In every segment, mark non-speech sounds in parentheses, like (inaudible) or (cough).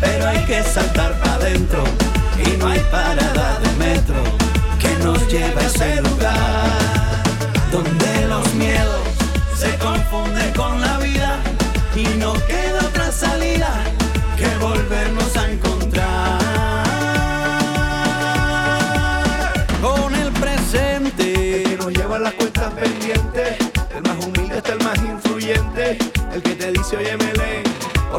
pero hay que saltar para adentro y no hay parada de metro que nos lleve a ese lugar donde los miedos se confunden con la vida y no queda otra salida que volvernos a encontrar con el presente. Que nos lleva las cuentas pendientes, el más humilde hasta el más influyente, el que te dice, oye, Melén,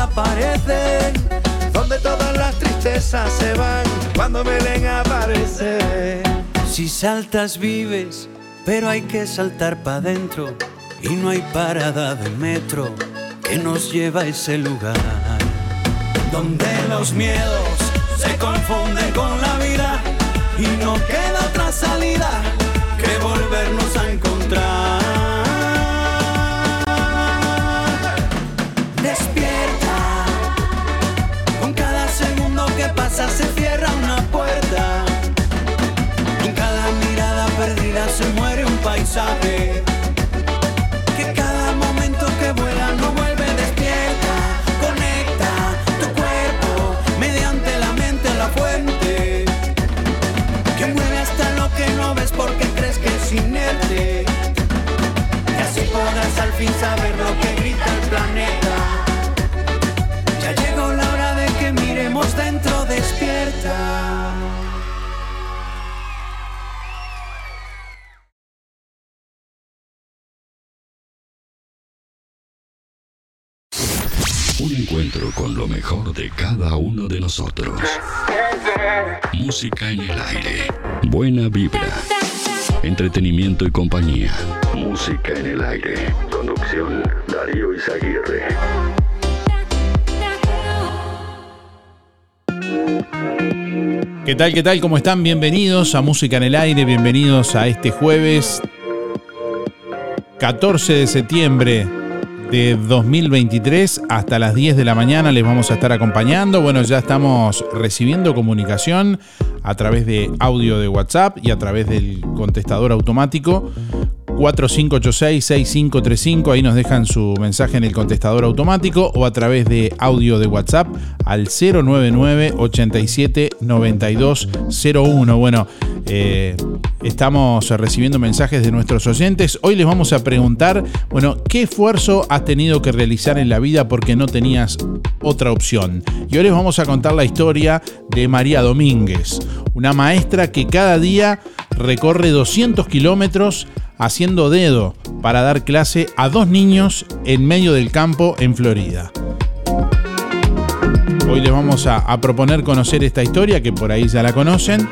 desaparecen. Donde todas las tristezas se van cuando Belén aparece. Si saltas vives, pero hay que saltar para adentro y no hay parada de metro que nos lleva a ese lugar donde los miedos se confunden con la vida y no queda paisaje. Que cada momento que vuela no vuelve despierta. Conecta tu cuerpo mediante la mente la fuente. Que mueve hasta lo que no ves porque crees que es inerte. Y así podrás al fin saber mejor de cada uno de nosotros. Música en el aire. Buena vibra. entretenimiento y compañía. Música en el aire. Conducción Darío Izaguirre. ¿Qué tal? ¿Qué tal? ¿Cómo están? Bienvenidos a Música en el Aire, bienvenidos a este jueves 14 de septiembre de 2023 hasta las 10 de la mañana les vamos a estar acompañando. Bueno, ya estamos recibiendo comunicación a través de audio de WhatsApp y a través del contestador automático 4586-6535, ahí nos dejan su mensaje en el contestador automático o a través de audio de WhatsApp al 099-879201. Bueno, eh, estamos recibiendo mensajes de nuestros oyentes. Hoy les vamos a preguntar, bueno, ¿qué esfuerzo has tenido que realizar en la vida porque no tenías otra opción? Y hoy les vamos a contar la historia de María Domínguez, una maestra que cada día recorre 200 kilómetros haciendo dedo para dar clase a dos niños en medio del campo en Florida. Hoy les vamos a, proponer conocer esta historia, que por ahí ya la conocen.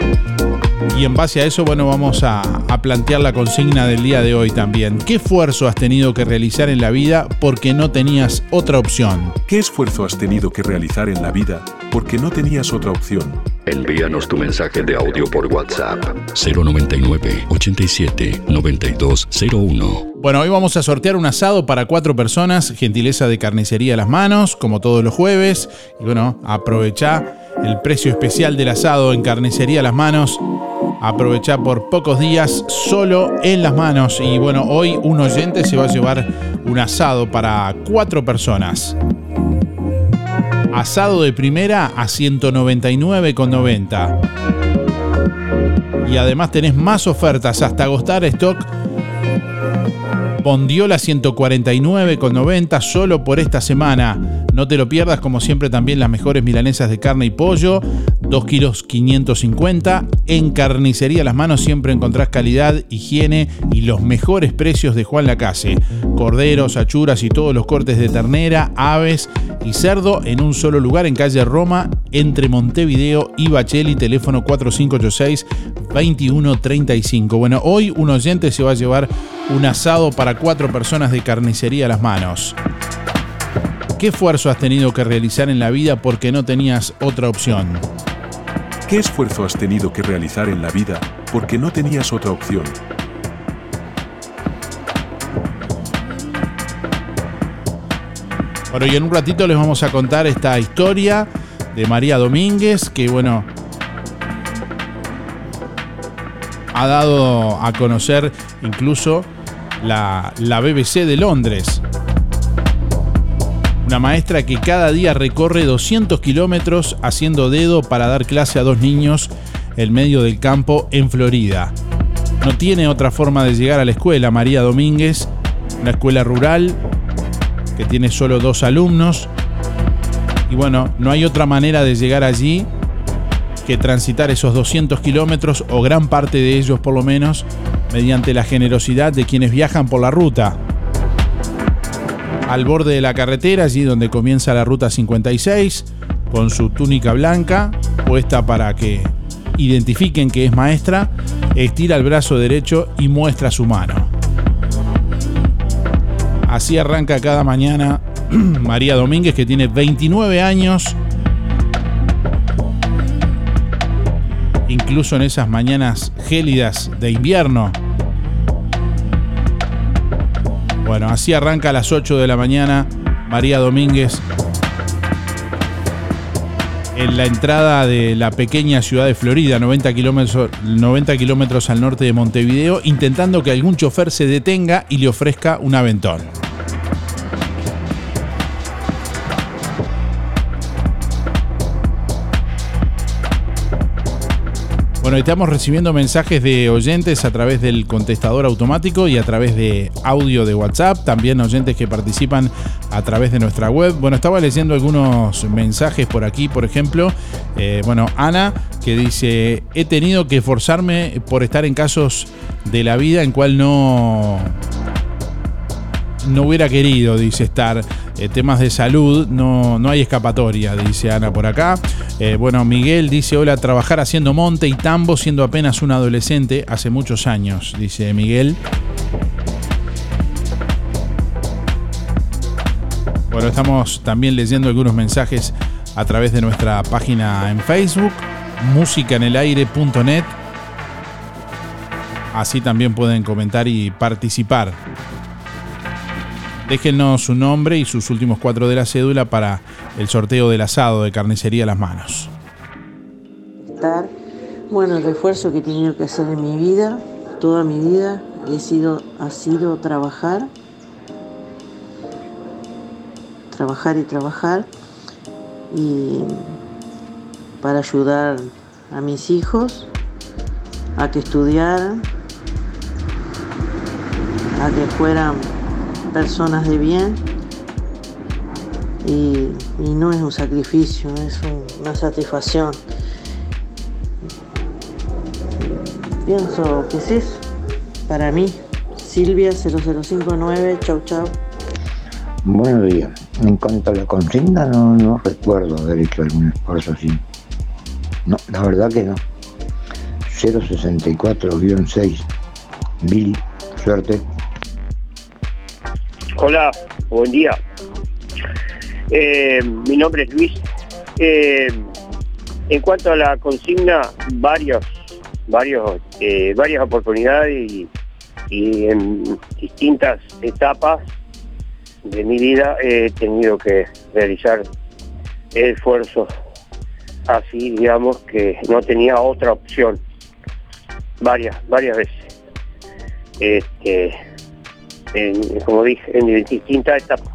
Y en base a eso, bueno, vamos a, a, plantear la consigna del día de hoy también. ¿Qué esfuerzo has tenido que realizar en la vida porque no tenías otra opción? ¿Qué esfuerzo has tenido que realizar en la vida porque no tenías otra opción? Envíanos tu mensaje de audio por WhatsApp 099 87 9201. Bueno, hoy vamos a sortear un asado para cuatro personas, gentileza de carnicería a las manos, como todos los jueves. Y bueno, aprovecha el precio especial del asado en carnicería las manos. Aprovecha por pocos días solo en las manos. Y bueno, hoy un oyente se va a llevar un asado para cuatro personas. Asado de primera a 199,90. Y además tenés más ofertas hasta agostar stock. Bondiola 149,90 solo por esta semana. No te lo pierdas, como siempre, también las mejores milanesas de carne y pollo, 2 kilos 550. En carnicería Las Manos siempre encontrás calidad, higiene y los mejores precios de Juan Lacase. Corderos, achuras y todos los cortes de ternera, aves y cerdo en un solo lugar en calle Roma, entre Montevideo y Bacheli, teléfono 4586-2135. Bueno, hoy un oyente se va a llevar un asado para cuatro personas de carnicería Las Manos. ¿Qué esfuerzo has tenido que realizar en la vida porque no tenías otra opción? ¿Qué esfuerzo has tenido que realizar en la vida porque no tenías otra opción? Bueno, y en un ratito les vamos a contar esta historia de María Domínguez, que bueno, ha dado a conocer incluso la, la BBC de Londres. Una maestra que cada día recorre 200 kilómetros haciendo dedo para dar clase a dos niños en medio del campo en Florida. No tiene otra forma de llegar a la escuela, María Domínguez, una escuela rural que tiene solo dos alumnos. Y bueno, no hay otra manera de llegar allí que transitar esos 200 kilómetros o gran parte de ellos por lo menos mediante la generosidad de quienes viajan por la ruta al borde de la carretera, allí donde comienza la ruta 56, con su túnica blanca, puesta para que identifiquen que es maestra, estira el brazo derecho y muestra su mano. Así arranca cada mañana (clears throat) María Domínguez, que tiene 29 años. Incluso en esas mañanas gélidas de invierno, Bueno, así arranca a las 8 de la mañana María Domínguez en la entrada de la pequeña ciudad de Florida, 90 kilómetros, 90 kilómetros al norte de Montevideo, intentando que algún chofer se detenga y le ofrezca un aventón. Bueno, estamos recibiendo mensajes de oyentes a través del contestador automático y a través de audio de WhatsApp, también oyentes que participan a través de nuestra web. Bueno, estaba leyendo algunos mensajes por aquí, por ejemplo, eh, bueno, Ana, que dice, he tenido que esforzarme por estar en casos de la vida en cual no, no hubiera querido, dice estar. eh, temas de salud, no, no hay escapatoria, dice Ana por acá. Eh, bueno, Miguel dice, hola, trabajar haciendo monte y tambo siendo apenas un adolescente hace muchos años, dice Miguel. Bueno, estamos también leyendo algunos mensajes a través de nuestra página en Facebook, musicaenelaire.net. Así también pueden comentar y participar. Déjenos su nombre y sus últimos cuatro de la cédula para el sorteo del asado de carnicería a las manos. Bueno, el refuerzo que he tenido que hacer en mi vida, toda mi vida, ha sido trabajar, trabajar y trabajar, y para ayudar a mis hijos a que estudiaran, a que fueran personas de bien y, no es un sacrificio, es una satisfacción. Pienso que es eso, para mí. Silvia 0059, chau chau. Buenos días. En cuanto a la consigna, no, no recuerdo haber hecho algún esfuerzo así. No, la verdad que no. 064-6. Billy, suerte. Hola, buen día. Eh, mi nombre es Luis. Eh, en cuanto a la consigna, varios, varios, eh, varias oportunidades y, en distintas etapas de mi vida he tenido que realizar esfuerzos así, digamos, que no tenía otra opción. Varias, varias veces. Este, como dije, en distintas etapas.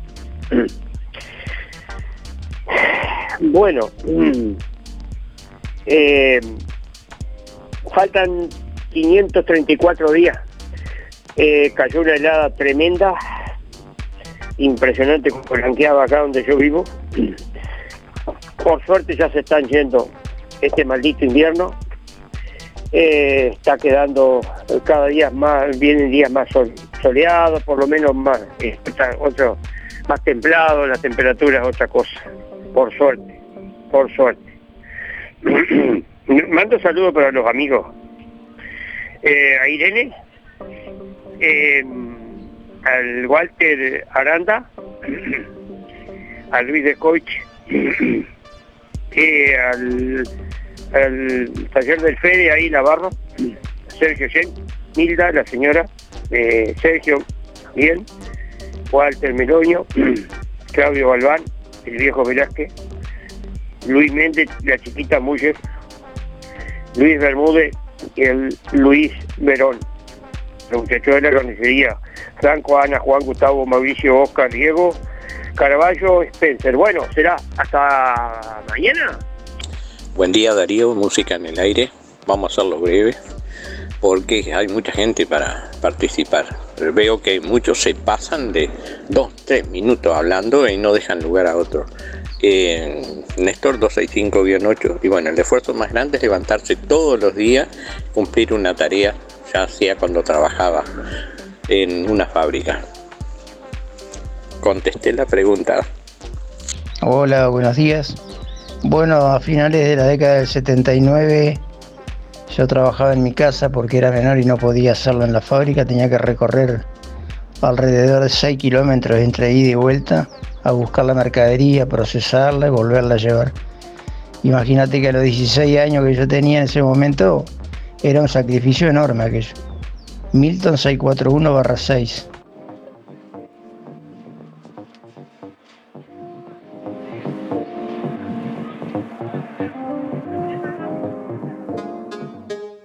Bueno, mm, eh, faltan 534 días. Eh, cayó una helada tremenda, impresionante como blanqueaba acá donde yo vivo. (clears throat) Por suerte ya se están yendo este maldito invierno. Eh, está quedando cada día más, vienen días más soleados, por lo menos más, otro, más templado, la temperatura es otra cosa, por suerte, por suerte. (clears throat) Mando saludos para los amigos. Eh, a Irene, eh, al Walter Aranda, (clears throat) a Luis de Coich, (clears throat) eh, al, taller del Fede ahí Navarro, Sergio Yen, Milda, la señora, Sergio, bien, Walter Meloño, (clears throat) Claudio Balbán, el viejo Velázquez, Luis Méndez, la chiquita Muller, Luis Bermúdez y el Luis Verón, los muchachos de la carnicería, Franco, Ana, Juan, Gustavo, Mauricio, Oscar, Diego, Caraballo, Spencer. Bueno, será hasta mañana. Buen día Darío, música en el aire. Vamos a hacerlo breve porque hay mucha gente para participar. Veo que muchos se pasan de dos, tres minutos hablando y no dejan lugar a otros. Eh, Néstor 265-8 y bueno, el esfuerzo más grande es levantarse todos los días, cumplir una tarea, ya hacía cuando trabajaba en una fábrica. Contesté la pregunta. Hola, buenos días. Bueno, a finales de la década del 79 yo trabajaba en mi casa porque era menor y no podía hacerlo en la fábrica, tenía que recorrer alrededor de 6 kilómetros entre ida y vuelta a buscar la mercadería, procesarla y volverla a llevar. Imagínate que a los 16 años que yo tenía en ese momento era un sacrificio enorme aquello. Milton 641-6.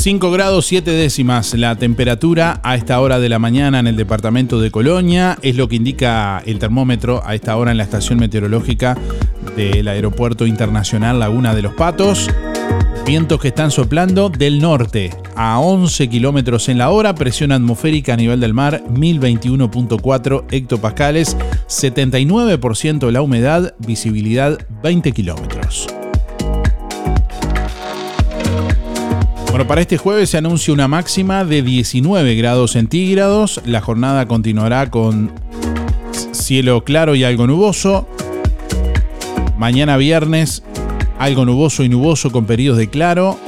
...5 grados 7 décimas la temperatura a esta hora de la mañana en el departamento de Colonia. Es lo que indica el termómetro a esta hora en la estación meteorológica del Aeropuerto Internacional Laguna de los Patos. Vientos que están soplando del norte a 11 kilómetros en la hora, presión atmosférica a nivel del mar 1021.4 hectopascales, 79% la humedad, visibilidad 20 kilómetros. Para este jueves se anuncia una máxima de 19 grados centígrados. La jornada continuará con cielo claro y algo nuboso. Mañana viernes, algo nuboso y nuboso con periodos de claro.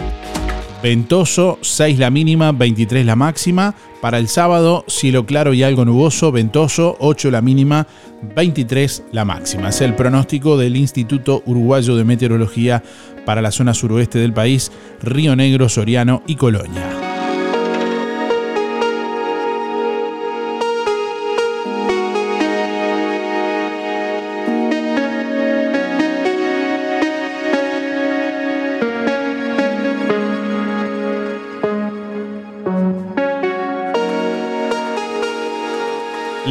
Ventoso, 6 la mínima, 23 la máxima. Para el sábado, cielo claro y algo nuboso, ventoso, 8 la mínima, 23 la máxima. Es el pronóstico del Instituto Uruguayo de Meteorología para la zona suroeste del país, Río Negro, Soriano y Colonia.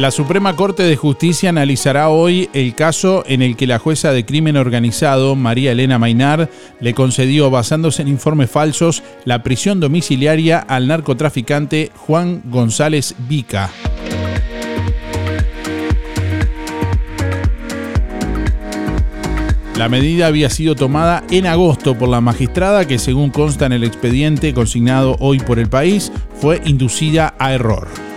La Suprema Corte de Justicia analizará hoy el caso en el que la jueza de crimen organizado, María Elena Mainar, le concedió, basándose en informes falsos, la prisión domiciliaria al narcotraficante Juan González Vica. La medida había sido tomada en agosto por la magistrada que, según consta en el expediente consignado hoy por el país, fue inducida a error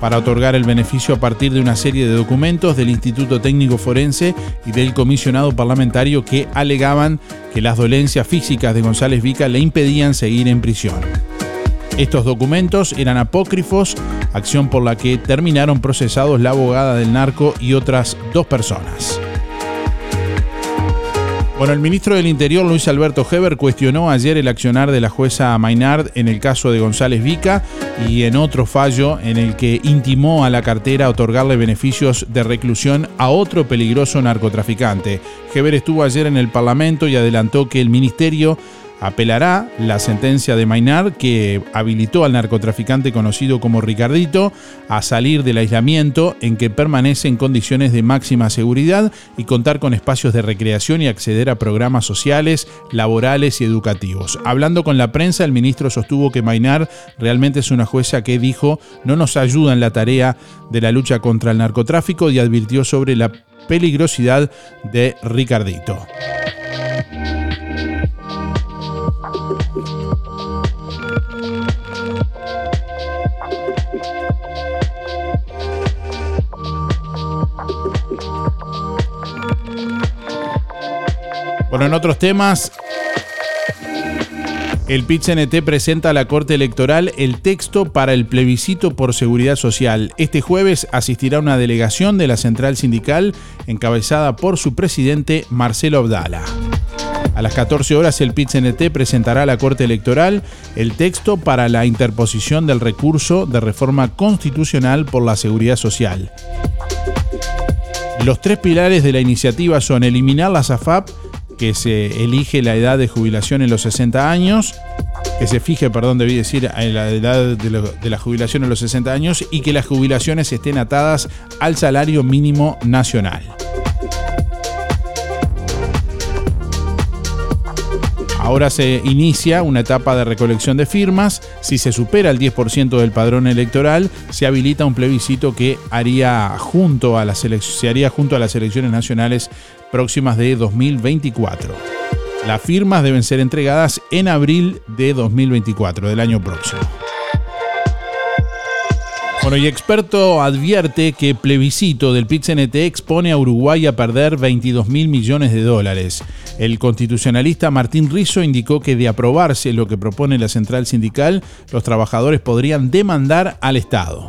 para otorgar el beneficio a partir de una serie de documentos del Instituto Técnico Forense y del comisionado parlamentario que alegaban que las dolencias físicas de González Vica le impedían seguir en prisión. Estos documentos eran apócrifos, acción por la que terminaron procesados la abogada del narco y otras dos personas. Bueno, el ministro del Interior, Luis Alberto Heber, cuestionó ayer el accionar de la jueza Maynard en el caso de González Vica y en otro fallo en el que intimó a la cartera otorgarle beneficios de reclusión a otro peligroso narcotraficante. Heber estuvo ayer en el Parlamento y adelantó que el ministerio apelará la sentencia de Maynard que habilitó al narcotraficante conocido como Ricardito a salir del aislamiento en que permanece en condiciones de máxima seguridad y contar con espacios de recreación y acceder a programas sociales, laborales y educativos. Hablando con la prensa, el ministro sostuvo que Maynard realmente es una jueza que dijo no nos ayuda en la tarea de la lucha contra el narcotráfico y advirtió sobre la peligrosidad de Ricardito. En otros temas, el PIT-CNT presenta a la Corte Electoral el texto para el plebiscito por seguridad social. Este jueves asistirá una delegación de la Central Sindical encabezada por su presidente Marcelo Abdala. A las 14 horas el PIT-CNT presentará a la Corte Electoral el texto para la interposición del recurso de reforma constitucional por la seguridad social. Los tres pilares de la iniciativa son eliminar la SAFAP, que se elige la edad de jubilación en los 60 años, que se fije, perdón, debí decir, en la edad de, de la jubilación en los 60 años y que las jubilaciones estén atadas al salario mínimo nacional. Ahora se inicia una etapa de recolección de firmas. Si se supera el 10% del padrón electoral, se habilita un plebiscito que haría junto a las se haría junto a las elecciones nacionales próximas de 2024. Las firmas deben ser entregadas en abril de 2024, del año próximo. Bueno, y experto advierte que plebiscito del PIT-CNT expone a Uruguay a perder 22 mil millones de dólares. El constitucionalista Martín Rizzo indicó que de aprobarse lo que propone la central sindical, los trabajadores podrían demandar al Estado.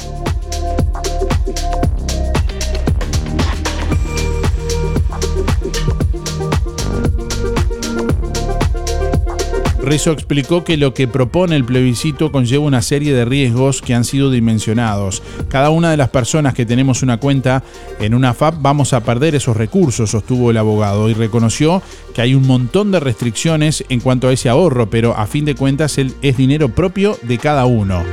Rizzo explicó que lo que propone el plebiscito conlleva una serie de riesgos que han sido dimensionados. Cada una de las personas que tenemos una cuenta en una FAP vamos a perder esos recursos, sostuvo el abogado, y reconoció que hay un montón de restricciones en cuanto a ese ahorro, pero a fin de cuentas es dinero propio de cada uno.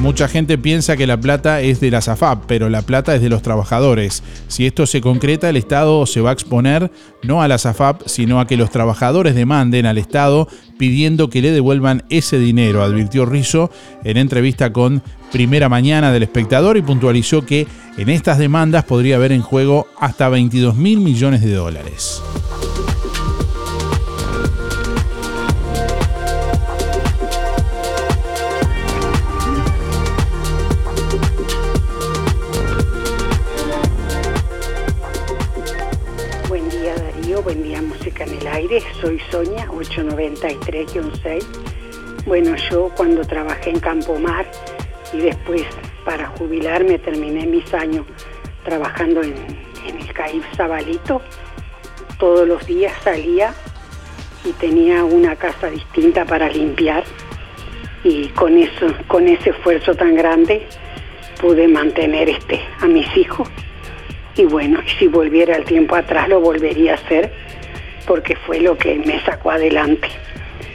Mucha gente piensa que la plata es de la SAFAP, pero la plata es de los trabajadores. Si esto se concreta, el Estado se va a exponer no a la SAFAP, sino a que los trabajadores demanden al Estado pidiendo que le devuelvan ese dinero, advirtió Rizzo en entrevista con Primera Mañana del Espectador y puntualizó que en estas demandas podría haber en juego hasta 22 mil millones de dólares. Soy Sonia, 893-6. Bueno, yo cuando trabajé en Campomar y después para jubilarme terminé mis años trabajando en, en el CAIF Zabalito, todos los días salía y tenía una casa distinta para limpiar. Y con eso, con ese esfuerzo tan grande pude mantener este a mis hijos. Y bueno, si volviera el tiempo atrás lo volvería a hacer porque fue lo que me sacó adelante.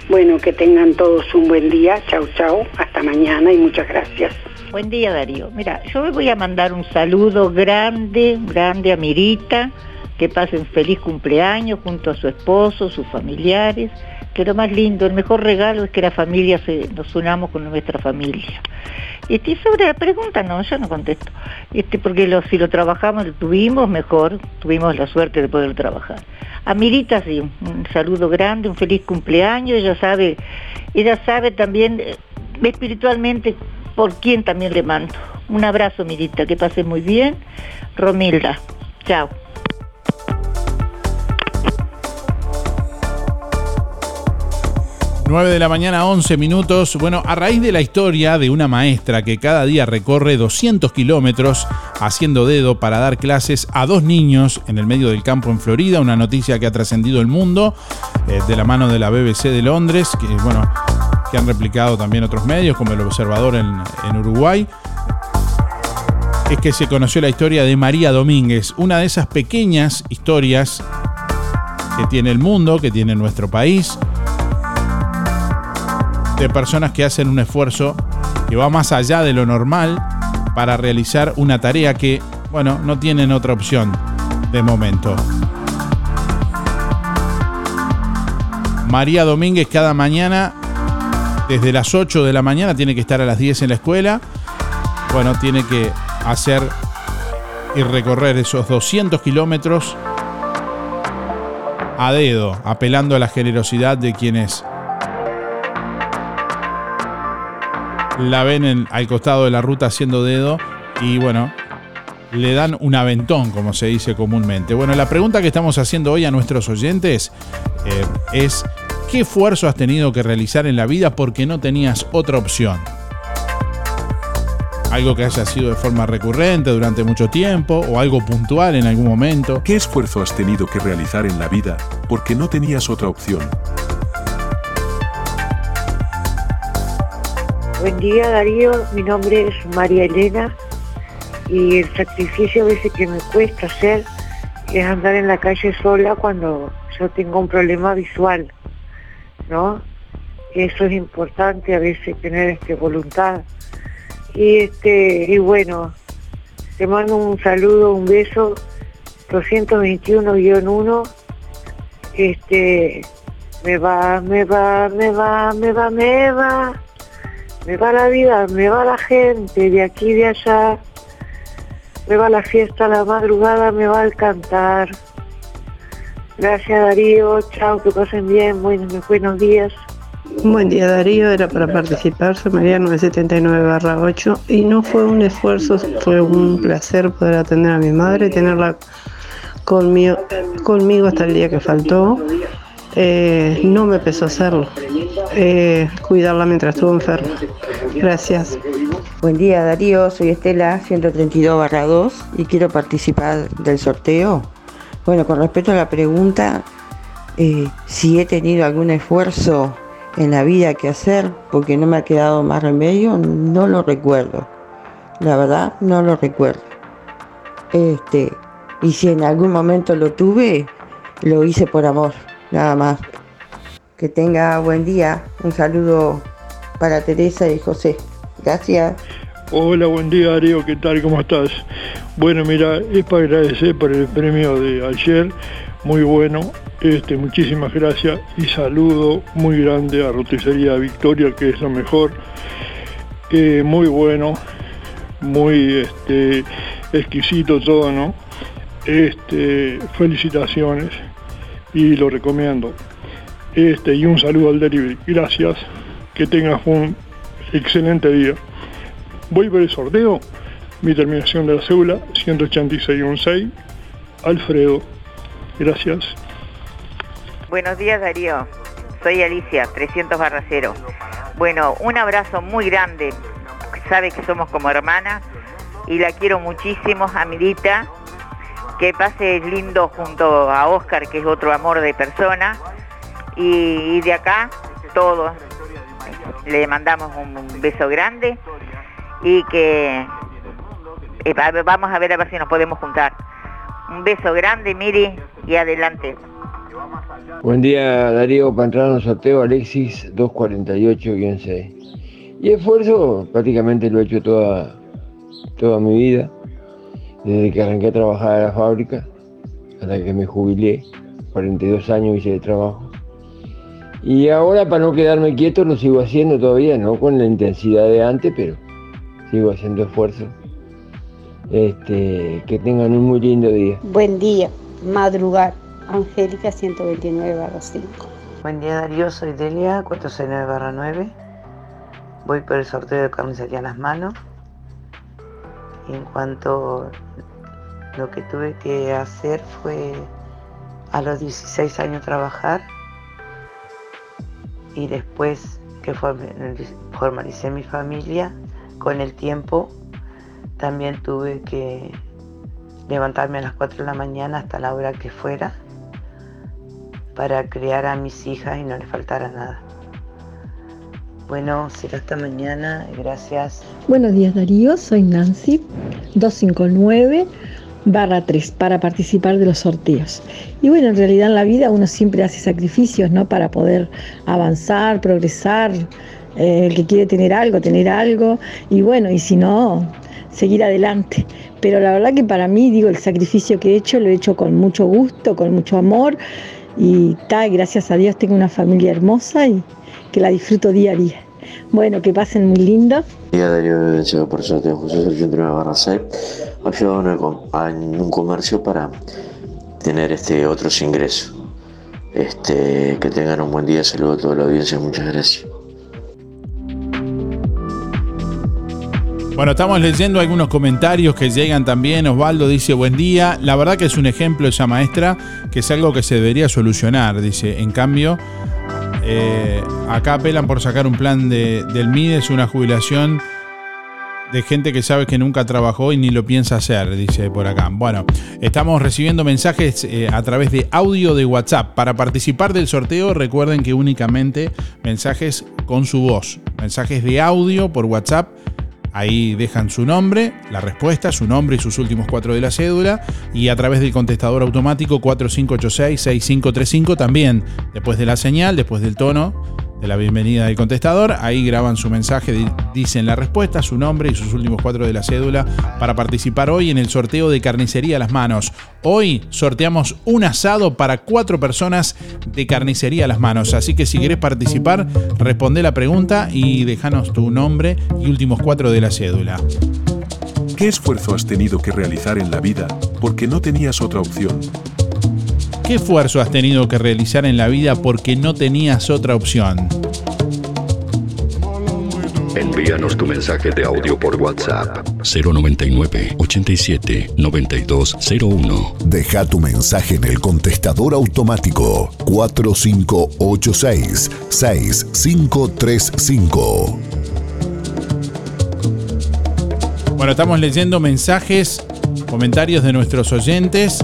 Bueno, que tengan todos un buen día. Chau, chau. Hasta mañana y muchas gracias. Buen día Darío. Mira, yo me voy a mandar un saludo grande, grande a Mirita, que pasen feliz cumpleaños junto a su esposo, sus familiares, que lo más lindo, el mejor regalo es que la familia nos unamos con nuestra familia. Este, sobre la pregunta, no, yo no contesto, este, porque si lo trabajamos, lo tuvimos mejor, tuvimos la suerte de poder trabajar. A Mirita sí, un saludo grande, un feliz cumpleaños, ella sabe, ella sabe también eh, espiritualmente por quién también le mando. Un abrazo, Mirita, que pase muy bien. Romilda, chao. 9 de la mañana, 11 minutos. Bueno, a raíz de la historia de una maestra que cada día recorre 200 kilómetros haciendo dedo para dar clases a dos niños en el medio del campo en Florida, una noticia que ha trascendido el mundo eh, de la mano de la BBC de Londres, que bueno, que han replicado también otros medios como el Observador en, en Uruguay. Es que se conoció la historia de María Domínguez, una de esas pequeñas historias que tiene el mundo, que tiene nuestro país, de personas que hacen un esfuerzo que va más allá de lo normal para realizar una tarea que, bueno, no tienen otra opción de momento. María Domínguez cada mañana, desde las 8 de la mañana, tiene que estar a las 10 en la escuela. bueno, tiene que hacer y recorrer esos 200 kilómetros a dedo, apelando a la generosidad de quienes la ven al costado de la ruta haciendo dedo y bueno, le dan un aventón, como se dice comúnmente. Bueno, la pregunta que estamos haciendo hoy a nuestros oyentes eh, es, ¿qué esfuerzo has tenido que realizar en la vida porque no tenías otra opción? Algo que haya sido de forma recurrente durante mucho tiempo o algo puntual en algún momento. ¿Qué esfuerzo has tenido que realizar en la vida porque no tenías otra opción? Buen día Darío, mi nombre es María Elena y el sacrificio a veces que me cuesta hacer es andar en la calle sola cuando yo tengo un problema visual, ¿no? Eso es importante a veces tener este voluntad. Y este, y bueno, te mando un saludo, un beso, 221-1, este, me va, me va, me va, me va, me va me va la vida, me va la gente de aquí y de allá, me va la fiesta, la madrugada, me va el cantar. Gracias Darío, chao, que pasen bien, buenos, buenos días. Buen día Darío, era para participar, soy María 979 8 y no fue un esfuerzo, fue un placer poder atender a mi madre, tenerla conmigo, conmigo hasta el día que faltó. Eh, no me pesó hacerlo, eh, cuidarla mientras estuvo enferma. Gracias. Buen día Darío, soy Estela 132 2 y quiero participar del sorteo. Bueno, con respecto a la pregunta, eh, si he tenido algún esfuerzo en la vida que hacer porque no me ha quedado más remedio, no lo recuerdo. La verdad, no lo recuerdo. Este, y si en algún momento lo tuve, lo hice por amor nada más. Que tenga buen día. Un saludo para Teresa y José. Gracias. Hola, buen día Darío, ¿qué tal? ¿Cómo estás? Bueno, mira, es para agradecer por el premio de ayer, muy bueno, este, muchísimas gracias y saludo muy grande a Roticería Victoria, que es lo mejor, eh, muy bueno, muy este, exquisito todo, ¿no? Este, felicitaciones y lo recomiendo. Este, y un saludo al delivery. Gracias. Que tengas un excelente día. Voy por el sorteo. Mi terminación de la cédula 18616. Alfredo. Gracias. Buenos días Darío. Soy Alicia, 300 barra cero. Bueno, un abrazo muy grande. Sabe que somos como hermanas y la quiero muchísimo, Amidita que pase lindo junto a Oscar, que es otro amor de persona. Y, de acá, todos, le mandamos un beso grande y que eh, vamos a ver a ver si nos podemos juntar. Un beso grande, Miri, y adelante. Buen día, Darío, en sorteo, Alexis 248-6. Y esfuerzo, prácticamente lo he hecho toda, toda mi vida desde que arranqué a trabajar en la fábrica hasta que me jubilé, 42 años hice de trabajo. Y ahora para no quedarme quieto lo sigo haciendo todavía, no con la intensidad de antes, pero sigo haciendo esfuerzo. Este, que tengan un muy lindo día. Buen día, madrugar, Angélica 129 5. Buen día Darío, soy Delia 469 9. Voy por el sorteo de carnicería en las manos en cuanto lo que tuve que hacer fue a los 16 años trabajar y después que formalicé mi familia, con el tiempo también tuve que levantarme a las 4 de la mañana hasta la hora que fuera para criar a mis hijas y no les faltara nada. Bueno, será hasta mañana. Gracias. Buenos días Darío, soy Nancy, 259 barra 3 para participar de los sorteos. Y bueno, en realidad en la vida uno siempre hace sacrificios, ¿no? Para poder avanzar, progresar, eh, el que quiere tener algo, tener algo, y bueno, y si no, seguir adelante. Pero la verdad que para mí, digo, el sacrificio que he hecho lo he hecho con mucho gusto, con mucho amor, y gracias a Dios tengo una familia hermosa y que la disfruto día a día. Bueno, que pasen muy lindo. Día Darío Llegó por sorteo José 89 barra 6. Ayuda en, un comercio para tener este otros ingresos. Este, que tengan un buen día, saludos a toda la audiencia, muchas gracias. Bueno, estamos leyendo algunos comentarios que llegan también. Osvaldo dice, buen día. La verdad que es un ejemplo esa maestra, que es algo que se debería solucionar. Dice, en cambio, eh, acá apelan por sacar un plan de, del MIDES, una jubilación de gente que sabe que nunca trabajó y ni lo piensa hacer, dice por acá. Bueno, estamos recibiendo mensajes eh, a través de audio de WhatsApp. Para participar del sorteo, recuerden que únicamente mensajes con su voz, mensajes de audio por WhatsApp Ahí dejan su nombre, la respuesta, su nombre y sus últimos cuatro de la cédula. Y a través del contestador automático 4586-6535 también, después de la señal, después del tono de la bienvenida del contestador. Ahí graban su mensaje, dicen la respuesta, su nombre y sus últimos cuatro de la cédula para participar hoy en el sorteo de carnicería a las manos. Hoy sorteamos un asado para cuatro personas de carnicería a las manos. Así que si querés participar, responde la pregunta y déjanos tu nombre y últimos cuatro de la cédula. ¿Qué esfuerzo has tenido que realizar en la vida porque no tenías otra opción? ¿Qué esfuerzo has tenido que realizar en la vida porque no tenías otra opción? Envíanos tu mensaje de audio por WhatsApp 099 87 9201. Deja tu mensaje en el contestador automático 4586 6535. Bueno, estamos leyendo mensajes, comentarios de nuestros oyentes.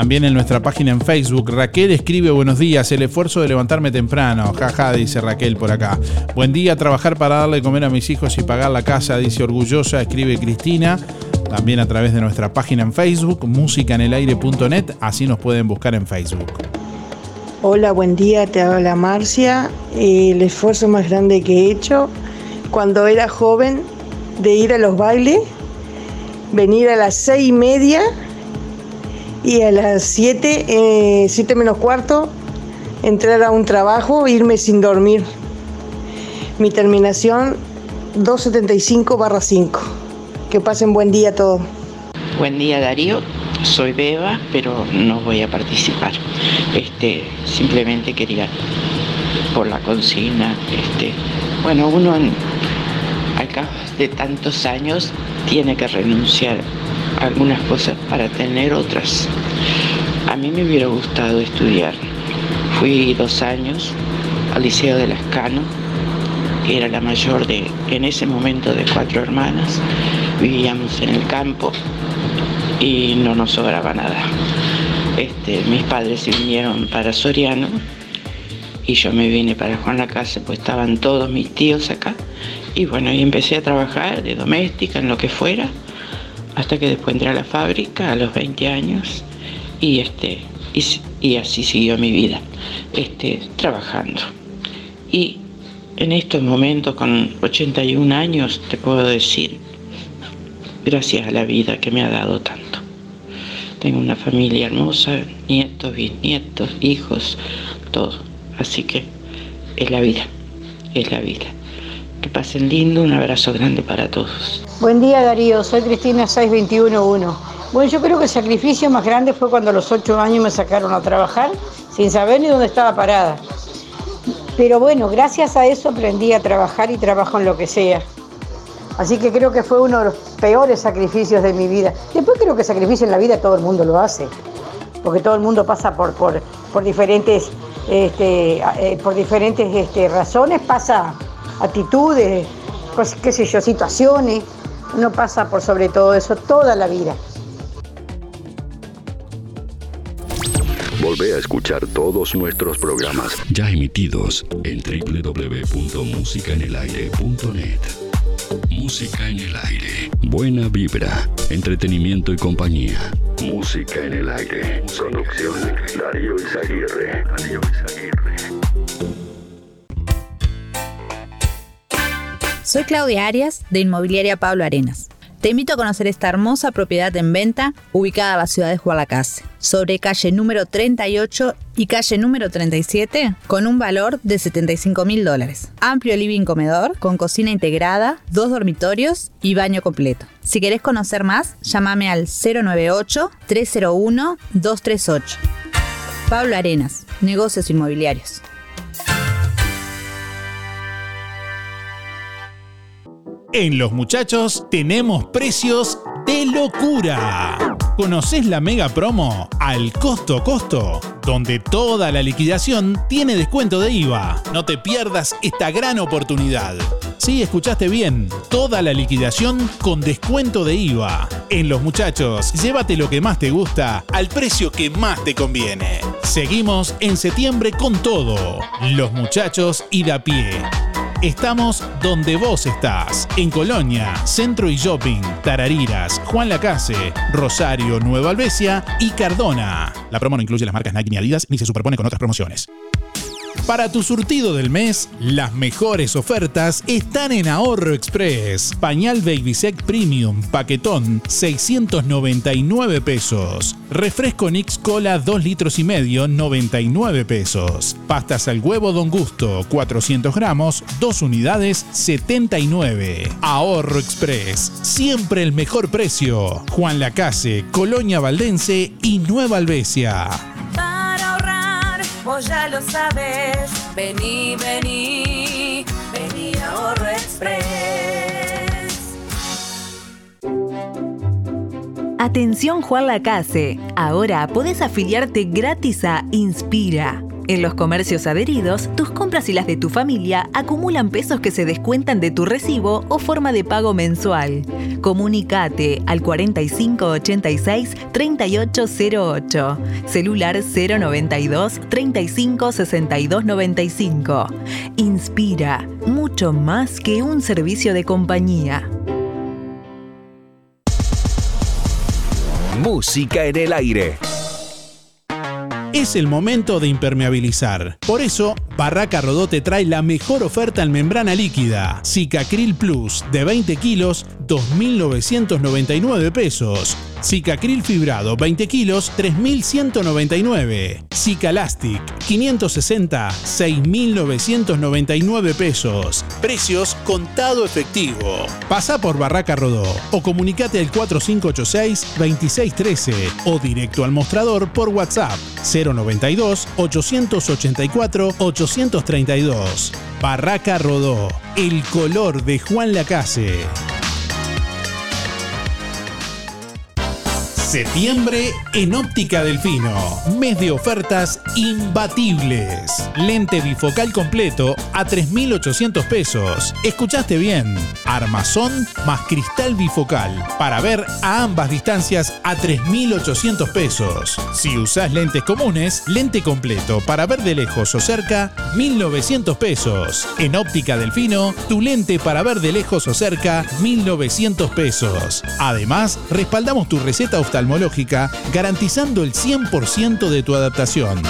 También en nuestra página en Facebook, Raquel escribe buenos días, el esfuerzo de levantarme temprano, jaja, dice Raquel por acá. Buen día, trabajar para darle comer a mis hijos y pagar la casa, dice orgullosa, escribe Cristina. También a través de nuestra página en Facebook, musicanelaire.net, así nos pueden buscar en Facebook. Hola, buen día, te habla Marcia. El esfuerzo más grande que he hecho cuando era joven de ir a los bailes, venir a las seis y media y a las 7, eh, 7 menos cuarto, entrar a un trabajo, irme sin dormir. Mi terminación 275 barra 5. Que pasen buen día a todos. Buen día Darío, soy Beba, pero no voy a participar. Este, simplemente quería por la consigna, este, bueno, uno al cabo de tantos años tiene que renunciar algunas cosas para tener otras. A mí me hubiera gustado estudiar. Fui dos años al Liceo de Lascano, que era la mayor de, en ese momento, de cuatro hermanas. Vivíamos en el campo y no nos sobraba nada. Este, mis padres se vinieron para Soriano y yo me vine para Juan la Casa, pues estaban todos mis tíos acá. Y bueno, y empecé a trabajar de doméstica, en lo que fuera, hasta que después entré a la fábrica a los 20 años y, este, y, así siguió mi vida, este, trabajando. Y en estos momentos, con 81 años, te puedo decir, gracias a la vida que me ha dado tanto. Tengo una familia hermosa, nietos, bisnietos, hijos, todo. Así que es la vida, es la vida. Que pasen lindo, un abrazo grande para todos. Buen día Darío, soy Cristina 6211. Bueno, yo creo que el sacrificio más grande fue cuando a los 8 años me sacaron a trabajar sin saber ni dónde estaba parada. Pero bueno, gracias a eso aprendí a trabajar y trabajo en lo que sea. Así que creo que fue uno de los peores sacrificios de mi vida. Después creo que sacrificio en la vida todo el mundo lo hace, porque todo el mundo pasa por, por, por diferentes, este, eh, por diferentes este, razones, pasa actitudes, cosas, qué sé yo, situaciones. Uno pasa por sobre todo eso toda la vida. Volvé a escuchar todos nuestros programas ya emitidos en www.musicaenelaire.net. Música en el aire. Buena vibra, entretenimiento y compañía. Música en el aire. Producción Darío Izaguirre. Darío Izaguirre. Soy Claudia Arias de Inmobiliaria Pablo Arenas. Te invito a conocer esta hermosa propiedad en venta ubicada en la ciudad de Jualacase, sobre calle número 38 y calle número 37, con un valor de 75 mil dólares. Amplio living comedor, con cocina integrada, dos dormitorios y baño completo. Si querés conocer más, llámame al 098-301-238. Pablo Arenas, Negocios Inmobiliarios. En Los Muchachos tenemos precios de locura. ¿Conoces la mega promo al costo costo? Donde toda la liquidación tiene descuento de IVA. No te pierdas esta gran oportunidad. Sí, escuchaste bien. Toda la liquidación con descuento de IVA. En Los Muchachos, llévate lo que más te gusta al precio que más te conviene. Seguimos en septiembre con todo. Los Muchachos y da pie. Estamos donde vos estás, en Colonia, Centro y Shopping, Tarariras, Juan Lacase, Rosario, Nueva Albesia y Cardona. La promo no incluye las marcas Nike ni Adidas ni se superpone con otras promociones. Para tu surtido del mes, las mejores ofertas están en Ahorro Express. Pañal Babysec Premium, paquetón, 699 pesos. Refresco Nix Cola 2 litros y medio, 99 pesos. Pastas al huevo Don Gusto, 400 gramos, 2 unidades, 79. Ahorro Express, siempre el mejor precio. Juan Lacase, Colonia Valdense y Nueva Albesia. Ya lo sabes. Vení, vení, vení a Ahorro Express. Atención Juan Lacase, ahora podés afiliarte gratis a Inspira. En los comercios adheridos, tus compras y las de tu familia acumulan pesos que se descuentan de tu recibo o forma de pago mensual. Comunicate al 4586 3808, celular 092 35 62 95. Inspira, mucho más que un servicio de compañía. Música en el aire. Es el momento de impermeabilizar. Por eso, Barraca Rodó te trae la mejor oferta en membrana líquida. Cicacril Plus de 20 kilos, 2.999 pesos. Cicacril Fibrado 20 kilos, 3.199. Cicalastic 560, 6.999 pesos. Precios contado efectivo. Pasa por Barraca Rodó o comunicate al 4586-2613 o directo al mostrador por WhatsApp 092 884 832. Barraca Rodó, el color de Juan Lacase. Septiembre en Óptica Delfino. Mes de ofertas imbatibles. Lente bifocal completo a 3.800 pesos. Escuchaste bien. Armazón más cristal bifocal. Para ver a ambas distancias a 3.800 pesos. Si usás lentes comunes, lente completo para ver de lejos o cerca, 1.900 pesos. En Óptica Delfino, tu lente para ver de lejos o cerca, 1.900 pesos. Además, respaldamos tu receta oftalmológica garantizando el 100% de tu adaptación.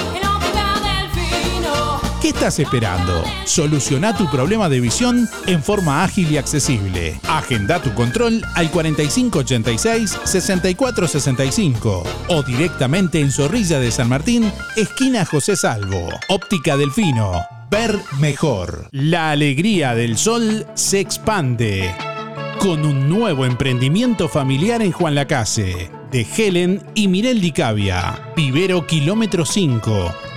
¿Qué estás esperando? Soluciona tu problema de visión en forma ágil y accesible. Agenda tu control al 4586-6465 o directamente en Zorrilla de San Martín, esquina José Salvo. Óptica Delfino. Ver mejor. La alegría del sol se expande con un nuevo emprendimiento familiar en Juan Lacase de Helen y Mirel Dicavia. Vivero Kilómetro 5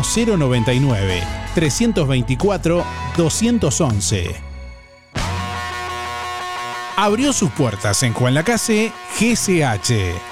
099 324 211. Abrió sus puertas en Juan Lacase GCH.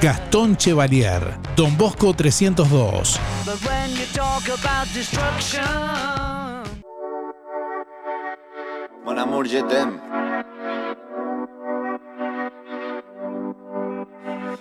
Gastón Chevalier, Don Bosco 302. But when you talk about destruction. Mon amour, je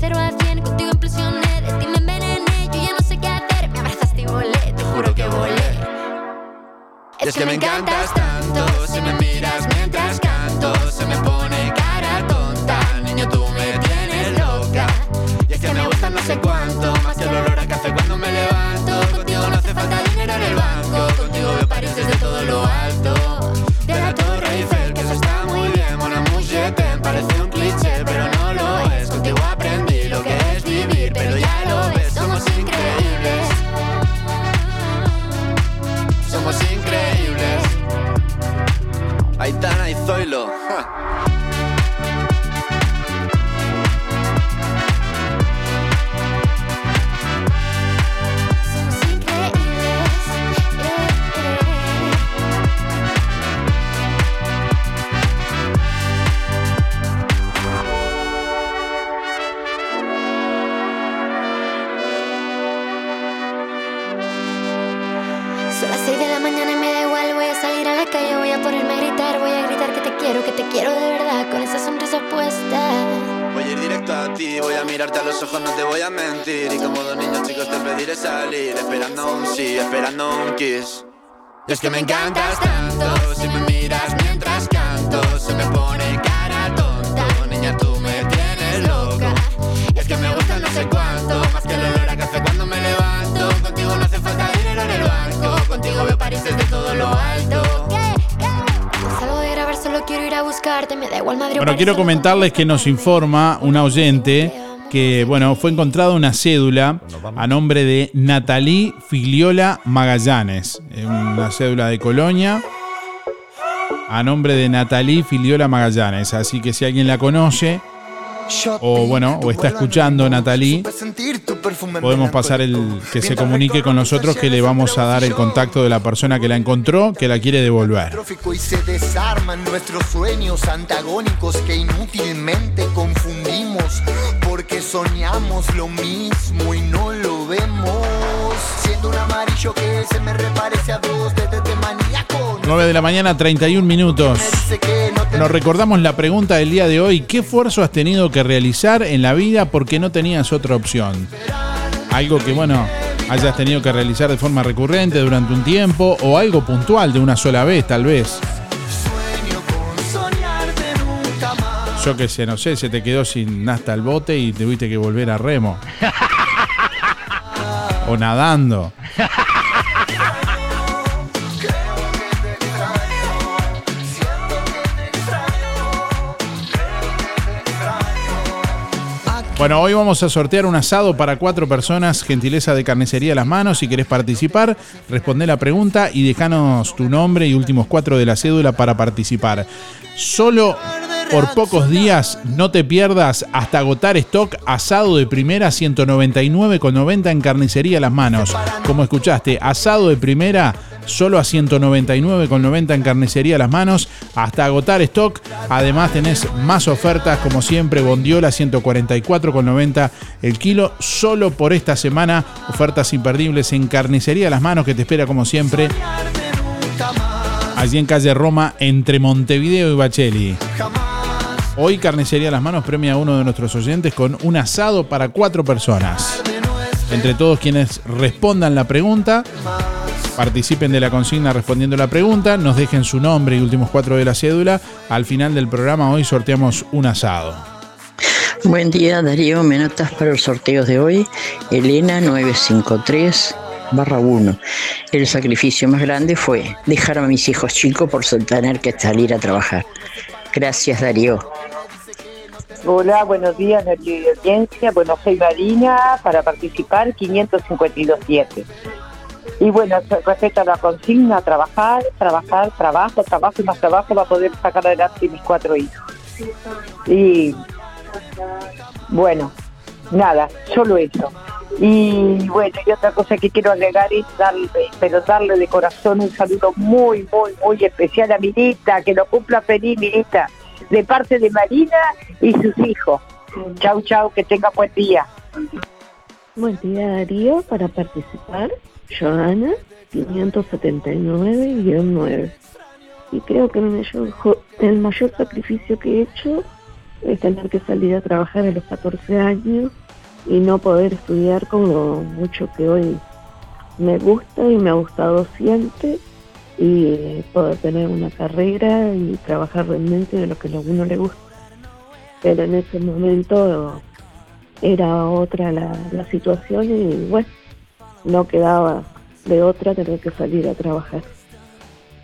cero a cien, contigo implosioné, de ti me envenené, yo ya no sé qué hacer, me abrazaste y volé, te juro que volé. Es que me encantas tanto, si me miras Y es que me encantas tanto Si me miras mientras canto Se me pone cara tonta Niña, tú me tienes loca. Y es que me gusta no sé cuánto Más que el olor a café cuando me levanto. Contigo no hace falta dinero en el banco Contigo veo París desde todo lo alto. Salgo de grabar, solo quiero ir a buscarte, me da igual Madrid Bueno, quiero comentarles que nos informa una oyente que, bueno, fue encontrada una cédula a nombre de Natalí Filiola Magallanes. Eh, Una cédula de Colonia a nombre de Natalí Filiola Magallanes. Así que si alguien la conoce o, bueno, o está escuchando Natalí, podemos pasar el que se comunique con nosotros que le vamos a dar el contacto de la persona que la encontró, que la quiere devolver. y se desarman nuestros sueños antagónicos que inútilmente confundimos porque soñamos lo mismo y no lo vemos. Siendo un amarillo que se me reparece a dos de, de, de maníaco. 9 de la mañana, 31 minutos. Nos recordamos la pregunta del día de hoy. ¿Qué esfuerzo has tenido que realizar en la vida porque no tenías otra opción? Algo que, bueno, hayas tenido que realizar de forma recurrente durante un tiempo o algo puntual de una sola vez, tal vez. Yo que sé, no sé, se te quedó sin hasta el bote y tuviste que volver a remo. (laughs) o nadando. Bueno, hoy vamos a sortear un asado para cuatro personas, gentileza de carnicería las manos. Si querés participar, responde la pregunta y dejanos tu nombre y últimos cuatro de la cédula para participar. Solo por pocos días. No te pierdas hasta agotar stock asado de primera 199,90 en carnicería Las Manos. Como escuchaste, asado de primera solo a 199,90 en carnicería Las Manos hasta agotar stock. Además tenés más ofertas como siempre, Bondiola 144,90 el kilo solo por esta semana. Ofertas imperdibles en carnicería Las Manos que te espera como siempre allí en calle Roma entre Montevideo y Bacheli. Hoy Carnicería Las Manos premia a uno de nuestros oyentes con un asado para cuatro personas. Entre todos quienes respondan la pregunta, participen de la consigna respondiendo la pregunta, nos dejen su nombre y últimos cuatro de la cédula. Al final del programa hoy sorteamos un asado. Buen día Darío, me notas para los sorteos de hoy. Elena 953 barra 1. El sacrificio más grande fue dejar a mis hijos chicos por tener que salir a trabajar. Gracias Darío. Hola, buenos días, Darío y audiencia. Bueno, soy Marina, para participar 552.7. Y bueno, respecto a la consigna, trabajar, trabajar, trabajo, trabajo y más trabajo para poder sacar adelante mis cuatro hijos. Y bueno, nada, solo eso. Y bueno, y otra cosa que quiero agregar es darle, pero darle de corazón un saludo muy, muy, muy especial a Mirita, que lo cumpla feliz Mirita, de parte de Marina y sus hijos. Chau, chau, que tenga buen día. Buen día Darío, para participar, Joana, 579-9. Y creo que el mayor, el mayor sacrificio que he hecho es tener que salir a trabajar a los 14 años y no poder estudiar con lo mucho que hoy me gusta y me ha gustado siempre y poder tener una carrera y trabajar realmente de lo que a uno le gusta. Pero en ese momento era otra la, la situación y bueno, no quedaba de otra tener que salir a trabajar.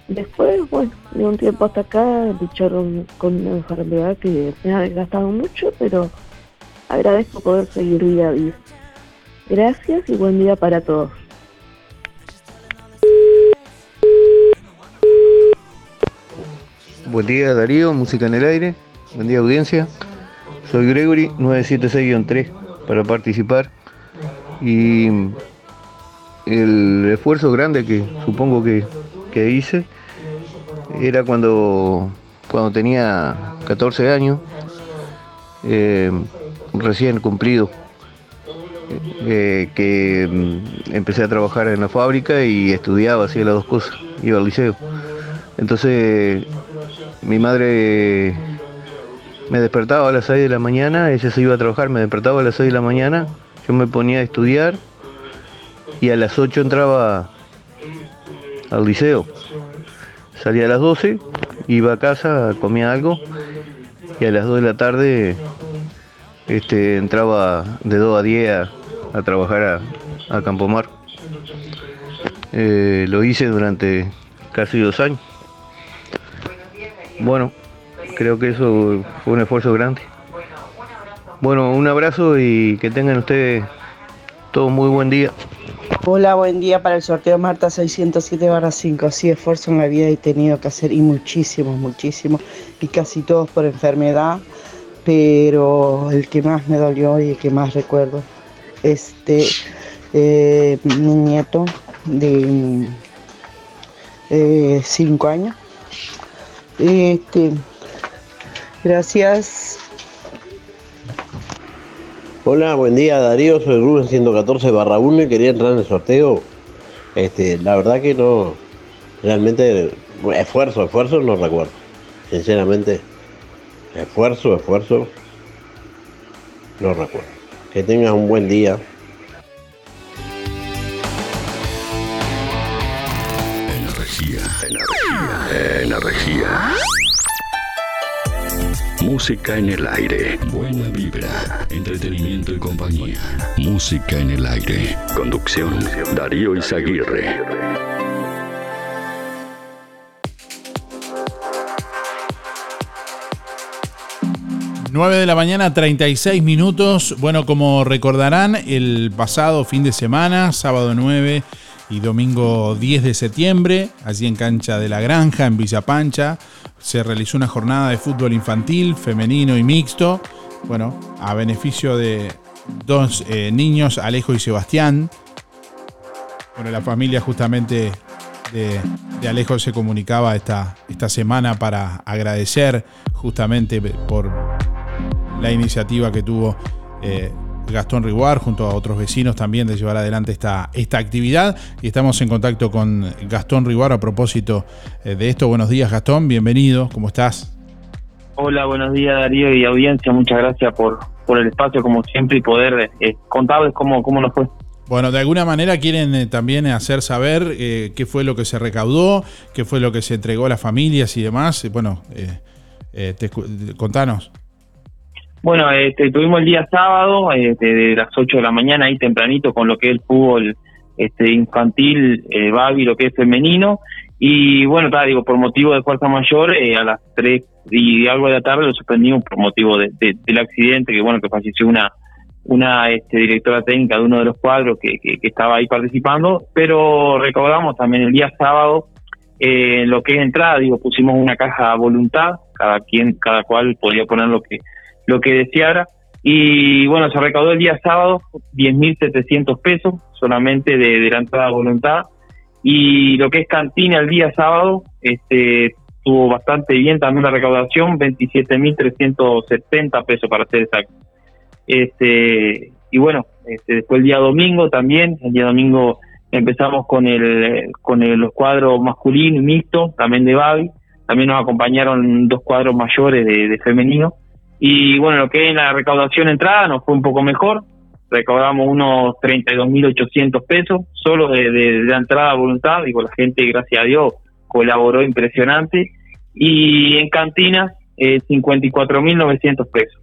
Después, bueno, de un tiempo hasta acá lucharon con una enfermedad que me ha desgastado mucho, pero agradezco poder seguir día a día. Gracias y buen día para todos. Buen día Darío, música en el aire. Buen día audiencia. Soy Gregory 976-3 para participar. Y el esfuerzo grande que supongo que, que hice era cuando, cuando tenía 14 años, eh, recién cumplido, eh, que mm, empecé a trabajar en la fábrica y estudiaba, hacía las dos cosas, iba al liceo. Entonces mi madre me despertaba a las 6 de la mañana, ella se iba a trabajar, me despertaba a las 6 de la mañana, yo me ponía a estudiar y a las 8 entraba al liceo. Salía a las 12, iba a casa, comía algo y a las 2 de la tarde este, entraba de 2 a 10 a, a trabajar a, a Campomar. Eh, lo hice durante casi dos años. Bueno, creo que eso fue un esfuerzo grande. Bueno, un abrazo y que tengan ustedes todo muy buen día. Hola, buen día para el sorteo Marta 607 barra 5. Sí, esfuerzo en la vida he tenido que hacer y muchísimos, muchísimos, y casi todos por enfermedad, pero el que más me dolió y el que más recuerdo, este, eh, mi nieto de 5 años. Este, gracias. Hola, buen día Darío, soy Rubén 114 barra 1 y quería entrar en el sorteo. Este, la verdad que no, realmente, esfuerzo, esfuerzo no recuerdo. Sinceramente, esfuerzo, esfuerzo, no recuerdo. Que tengas un buen día. Energía, energía. Música en el aire. Buena vibra, entretenimiento y compañía. Música en el aire. Conducción, Darío Izaguirre. 9 de la mañana, 36 minutos. Bueno, como recordarán, el pasado fin de semana, sábado 9 y domingo 10 de septiembre, allí en Cancha de la Granja, en Villa Pancha, se realizó una jornada de fútbol infantil, femenino y mixto, bueno, a beneficio de dos eh, niños, Alejo y Sebastián. Bueno, la familia justamente de, Alejo se comunicaba esta, esta semana para agradecer justamente por la iniciativa que tuvo eh, Gastón Riguar junto a otros vecinos también de llevar adelante esta, esta actividad. Y estamos en contacto con Gastón Riguar a propósito eh, de esto. Buenos días Gastón, bienvenido, ¿cómo estás? Hola, buenos días Darío y audiencia, muchas gracias por, por el espacio como siempre y poder eh, contarles cómo, cómo nos fue. Bueno, de alguna manera quieren eh, también hacer saber eh, qué fue lo que se recaudó, qué fue lo que se entregó a las familias y demás. Bueno, eh, te contanos. Bueno, este, tuvimos el día sábado, este, de las 8 de la mañana ahí tempranito con lo que es el fútbol este, infantil, eh, Babi, lo que es femenino. Y bueno, ta, digo, por motivo de fuerza mayor, eh, a las 3 y algo de la tarde lo suspendimos por motivo de- de- del accidente, que bueno, que falleció una una este, directora técnica de uno de los cuadros que, que- estaba ahí participando, pero recaudamos también el día sábado eh, lo que es entrada, digo, pusimos una caja a voluntad, cada quien, cada cual podía poner lo que lo que deseara. Y bueno, se recaudó el día sábado 10.700 pesos solamente de, la entrada a voluntad. Y lo que es cantina el día sábado, este estuvo bastante bien también la recaudación, 27.370 pesos para ser exacto. Este, y bueno, este, después el día domingo también, el día domingo empezamos con el con el, los cuadros masculino y mixto, también de Babi, también nos acompañaron dos cuadros mayores de femenino. Y bueno, lo que es la recaudación entrada nos fue un poco mejor, recaudamos unos 32.800 pesos, solo de, de, entrada a voluntad, digo, la gente, gracias a Dios, colaboró impresionante. Y en cantina, eh, 54.900 pesos.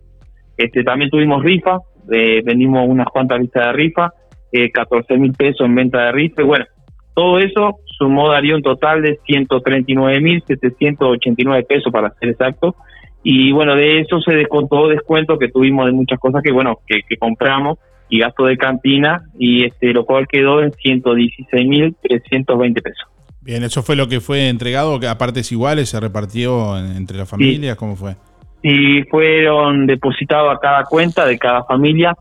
Este, también tuvimos rifa, eh, vendimos unas cuantas listas de rifa, eh, 14 mil pesos en venta de rifa. Y bueno, todo eso sumó daría un total de 139 mil 789 pesos para ser exacto. Y bueno, de eso se descontó descuento que tuvimos de muchas cosas que bueno, que, que compramos y gasto de cantina y este lo cual quedó en 116 mil 320 pesos. Bien, eso fue lo que fue entregado, que a partes iguales se repartió en- entre las familias, ¿cómo fue? y fueron depositados a cada cuenta de cada familia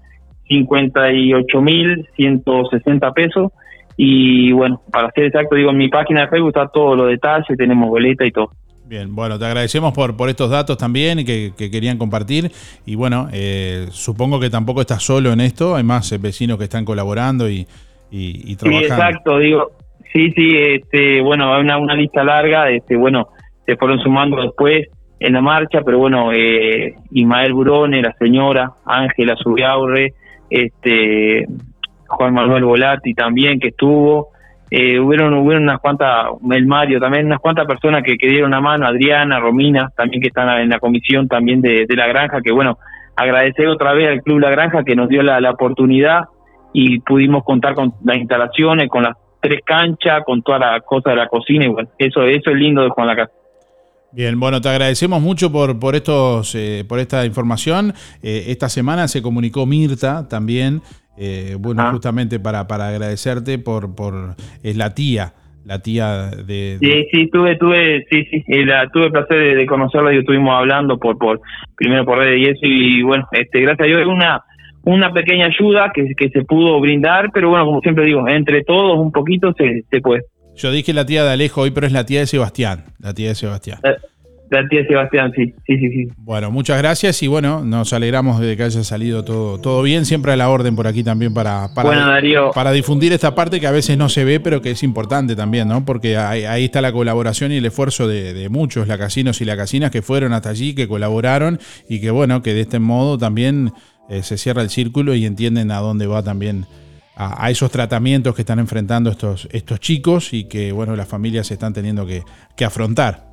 58.160 pesos y bueno, para ser exacto, digo, en mi página de Facebook está todos los detalles, tenemos boleta y todo. Bien, bueno, te agradecemos por, por estos datos también que, que querían compartir. Y bueno, eh, supongo que tampoco estás solo en esto, hay más eh, vecinos que están colaborando y, y, y Sí, trabajando. exacto, digo, sí, sí, este, bueno, hay una, una lista larga, este, bueno, se fueron sumando después en la marcha, pero bueno, eh, Ismael Burone, la señora, Ángela Subiaurre, este, Juan Manuel Volati también que estuvo, eh, hubieron, hubieron unas cuantas, el Mario también, unas cuantas personas que, que dieron una mano, Adriana, Romina, también que están en la comisión también de, de la granja, que bueno, agradecer otra vez al Club La Granja que nos dio la, la oportunidad y pudimos contar con las instalaciones, con las tres canchas, con toda la cosa de la cocina y bueno, eso, eso es lindo de Juan la Casa. Bien, bueno, te agradecemos mucho por, por, estos, eh, por esta información. Eh, esta semana se comunicó Mirta también, eh, bueno, justamente para, para agradecerte por, por, es la tía, la tía de... de- Sí, sí, tuve, tuve, sí, sí, eh, la- tuve el placer de, de conocerla y estuvimos hablando por, por, primero por redes y eso, y bueno, este, gracias a Dios una, una pequeña ayuda que, que se pudo brindar, pero bueno, como siempre digo, entre todos un poquito se, se puede. Yo dije la tía de Alejo hoy, pero es la tía de Sebastián, la tía de Sebastián. La, la tía Sebastián, sí, sí, sí, sí. Bueno, muchas gracias y bueno, nos alegramos de que haya salido todo, todo bien, siempre a la orden por aquí también para, para, Bueno, Darío. para difundir esta parte que a veces no se ve, pero que es importante también, ¿no? Porque ahí, ahí está la colaboración y el esfuerzo de, de muchos, la casinos y la casinas que fueron hasta allí, que colaboraron y que bueno, que de este modo también eh, se cierra el círculo y entienden a dónde va también a, esos tratamientos que están enfrentando estos, estos chicos y que bueno, las familias están teniendo que, que afrontar.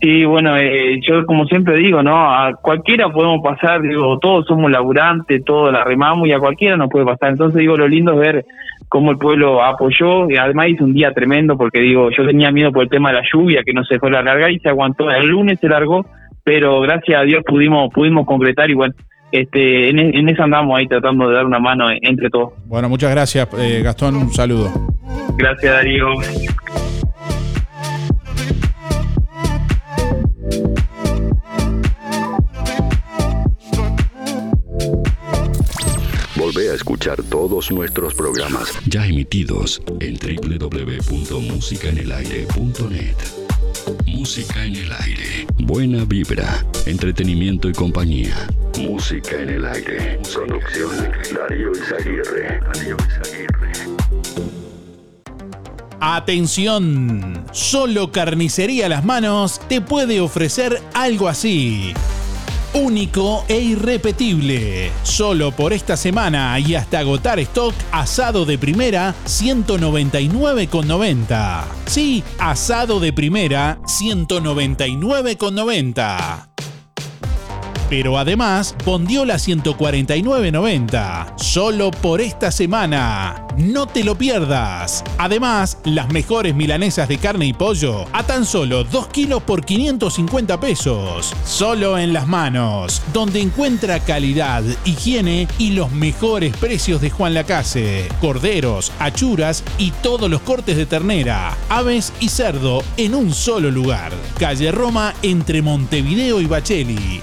Sí, bueno, eh, yo como siempre digo, ¿no? A cualquiera podemos pasar, digo, todos somos laburantes, todos la remamos y a cualquiera nos puede pasar. Entonces, digo, lo lindo es ver cómo el pueblo apoyó y además hizo un día tremendo porque, digo, yo tenía miedo por el tema de la lluvia, que no se fuera a largar y se aguantó. El lunes se largó, pero gracias a Dios pudimos pudimos concretar y bueno, este, en, e-, en, eso andamos ahí tratando de dar una mano entre todos. Bueno, muchas gracias, eh, Gastón. Un saludo. Gracias, Darío. Volvé a escuchar todos nuestros programas ya emitidos en www.musicaenelaire.net. Música en el aire. Buena vibra, entretenimiento y compañía. Música en el aire. Producción Darío Izaguirre. Darío Izaguirre. Atención, solo Carnicería Las Manos te puede ofrecer algo así. Único e irrepetible. Solo por esta semana y hasta agotar stock, asado de primera 199,90. Sí, asado de primera 199,90. Pero además, Bondiola 149.90. Solo por esta semana. No te lo pierdas. Además, las mejores milanesas de carne y pollo a tan solo 2 kilos por 550 pesos. Solo en las manos, donde encuentra calidad, higiene y los mejores precios de Juan Lacase. Corderos, achuras y todos los cortes de ternera, aves y cerdo en un solo lugar. Calle Roma entre Montevideo y Bacheli.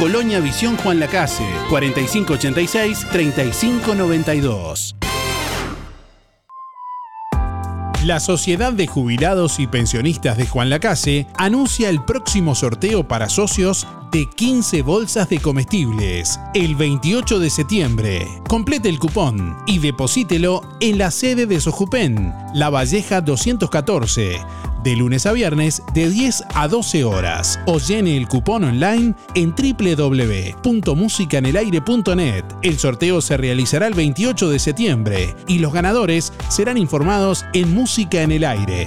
Colonia Visión Juan Lacase, 4586-3592. La Sociedad de Jubilados y Pensionistas de Juan Lacase anuncia el próximo sorteo para socios de 15 bolsas de comestibles el 28 de septiembre. Complete el cupón y deposítelo en la sede de Sojupen, La Valleja 214, de lunes a viernes de 10 a 12 horas o llene el cupón online en www.musicanelaire.net. El sorteo se realizará el 28 de septiembre y los ganadores serán informados en Música en el Aire.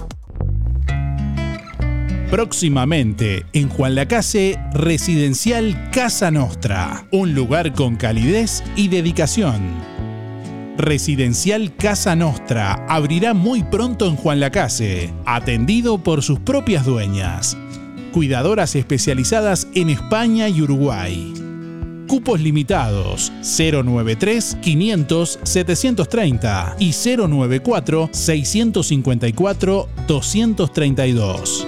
Próximamente en Juan Lacase, Residencial Casa Nostra, un lugar con calidez y dedicación. Residencial Casa Nostra abrirá muy pronto en Juan Lacase, atendido por sus propias dueñas. Cuidadoras especializadas en España y Uruguay. Cupos limitados 093 500 730 y 094 654 232.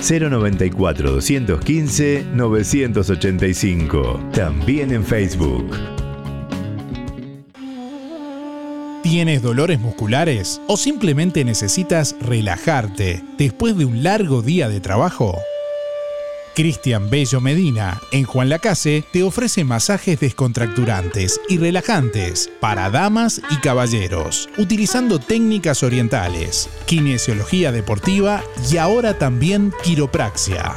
094 215 985. También en Facebook. ¿Tienes dolores musculares o simplemente necesitas relajarte después de un largo día de trabajo? Cristian Bello Medina, en Juan Lacase, te ofrece masajes descontracturantes y relajantes para damas y caballeros, utilizando técnicas orientales, kinesiología deportiva y ahora también quiropraxia.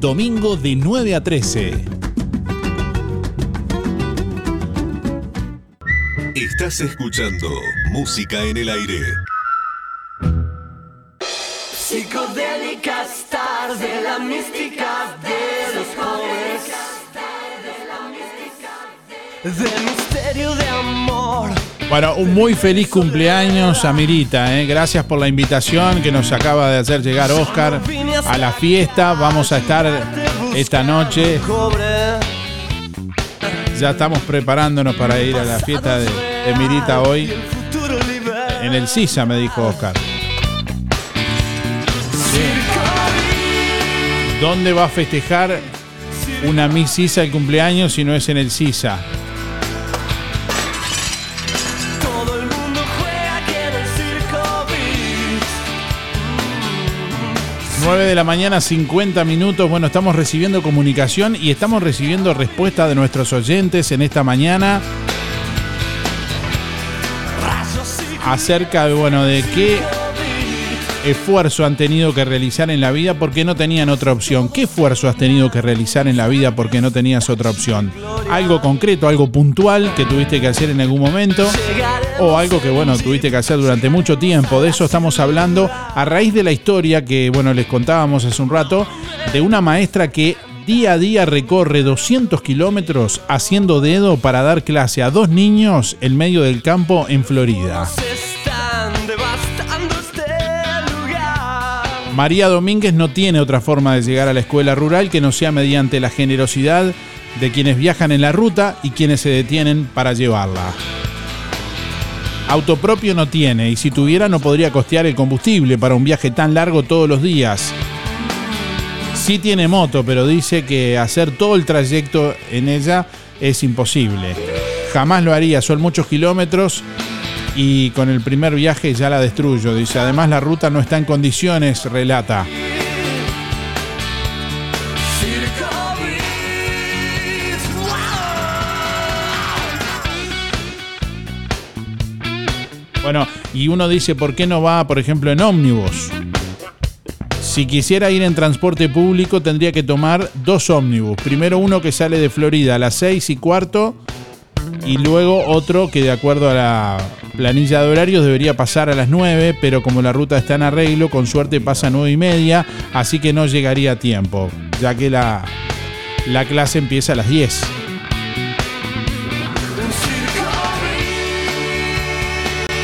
Domingo de 9 a 13. Estás escuchando Música en el Aire. Psicodélicas tarde, la mística de los jóvenes. De misterio de amor. Bueno, un muy feliz cumpleaños a Mirita, ¿eh? gracias por la invitación que nos acaba de hacer llegar Oscar a la fiesta. Vamos a estar esta noche. Ya estamos preparándonos para ir a la fiesta de, de Mirita hoy. En el Sisa, me dijo Oscar. ¿Dónde va a festejar una Miss Sisa el cumpleaños si no es en el Sisa? 9 de la mañana, 50 minutos. Bueno, estamos recibiendo comunicación y estamos recibiendo respuesta de nuestros oyentes en esta mañana acerca de, bueno, de qué esfuerzo han tenido que realizar en la vida porque no tenían otra opción. ¿Qué esfuerzo has tenido que realizar en la vida porque no tenías otra opción? Algo concreto, algo puntual que tuviste que hacer en algún momento o algo que, bueno, tuviste que hacer durante mucho tiempo. De eso estamos hablando a raíz de la historia que, bueno, les contábamos hace un rato de una maestra que día a día recorre 200 kilómetros haciendo dedo para dar clase a dos niños en medio del campo en Florida. María Domínguez no tiene otra forma de llegar a la escuela rural que no sea mediante la generosidad de quienes viajan en la ruta y quienes se detienen para llevarla. Auto propio no tiene y si tuviera no podría costear el combustible para un viaje tan largo todos los días. Sí tiene moto, pero dice que hacer todo el trayecto en ella es imposible. Jamás lo haría, son muchos kilómetros y con el primer viaje ya la destruyo. Dice, además la ruta no está en condiciones, relata. Bueno, y uno dice, ¿por qué no va, por ejemplo, en ómnibus? Si quisiera ir en transporte público tendría que tomar dos ómnibus. Primero uno que sale de Florida a las 6 y cuarto y luego otro que de acuerdo a la planilla de horarios debería pasar a las 9, pero como la ruta está en arreglo, con suerte pasa a 9 y media, así que no llegaría a tiempo, ya que la, la clase empieza a las 10.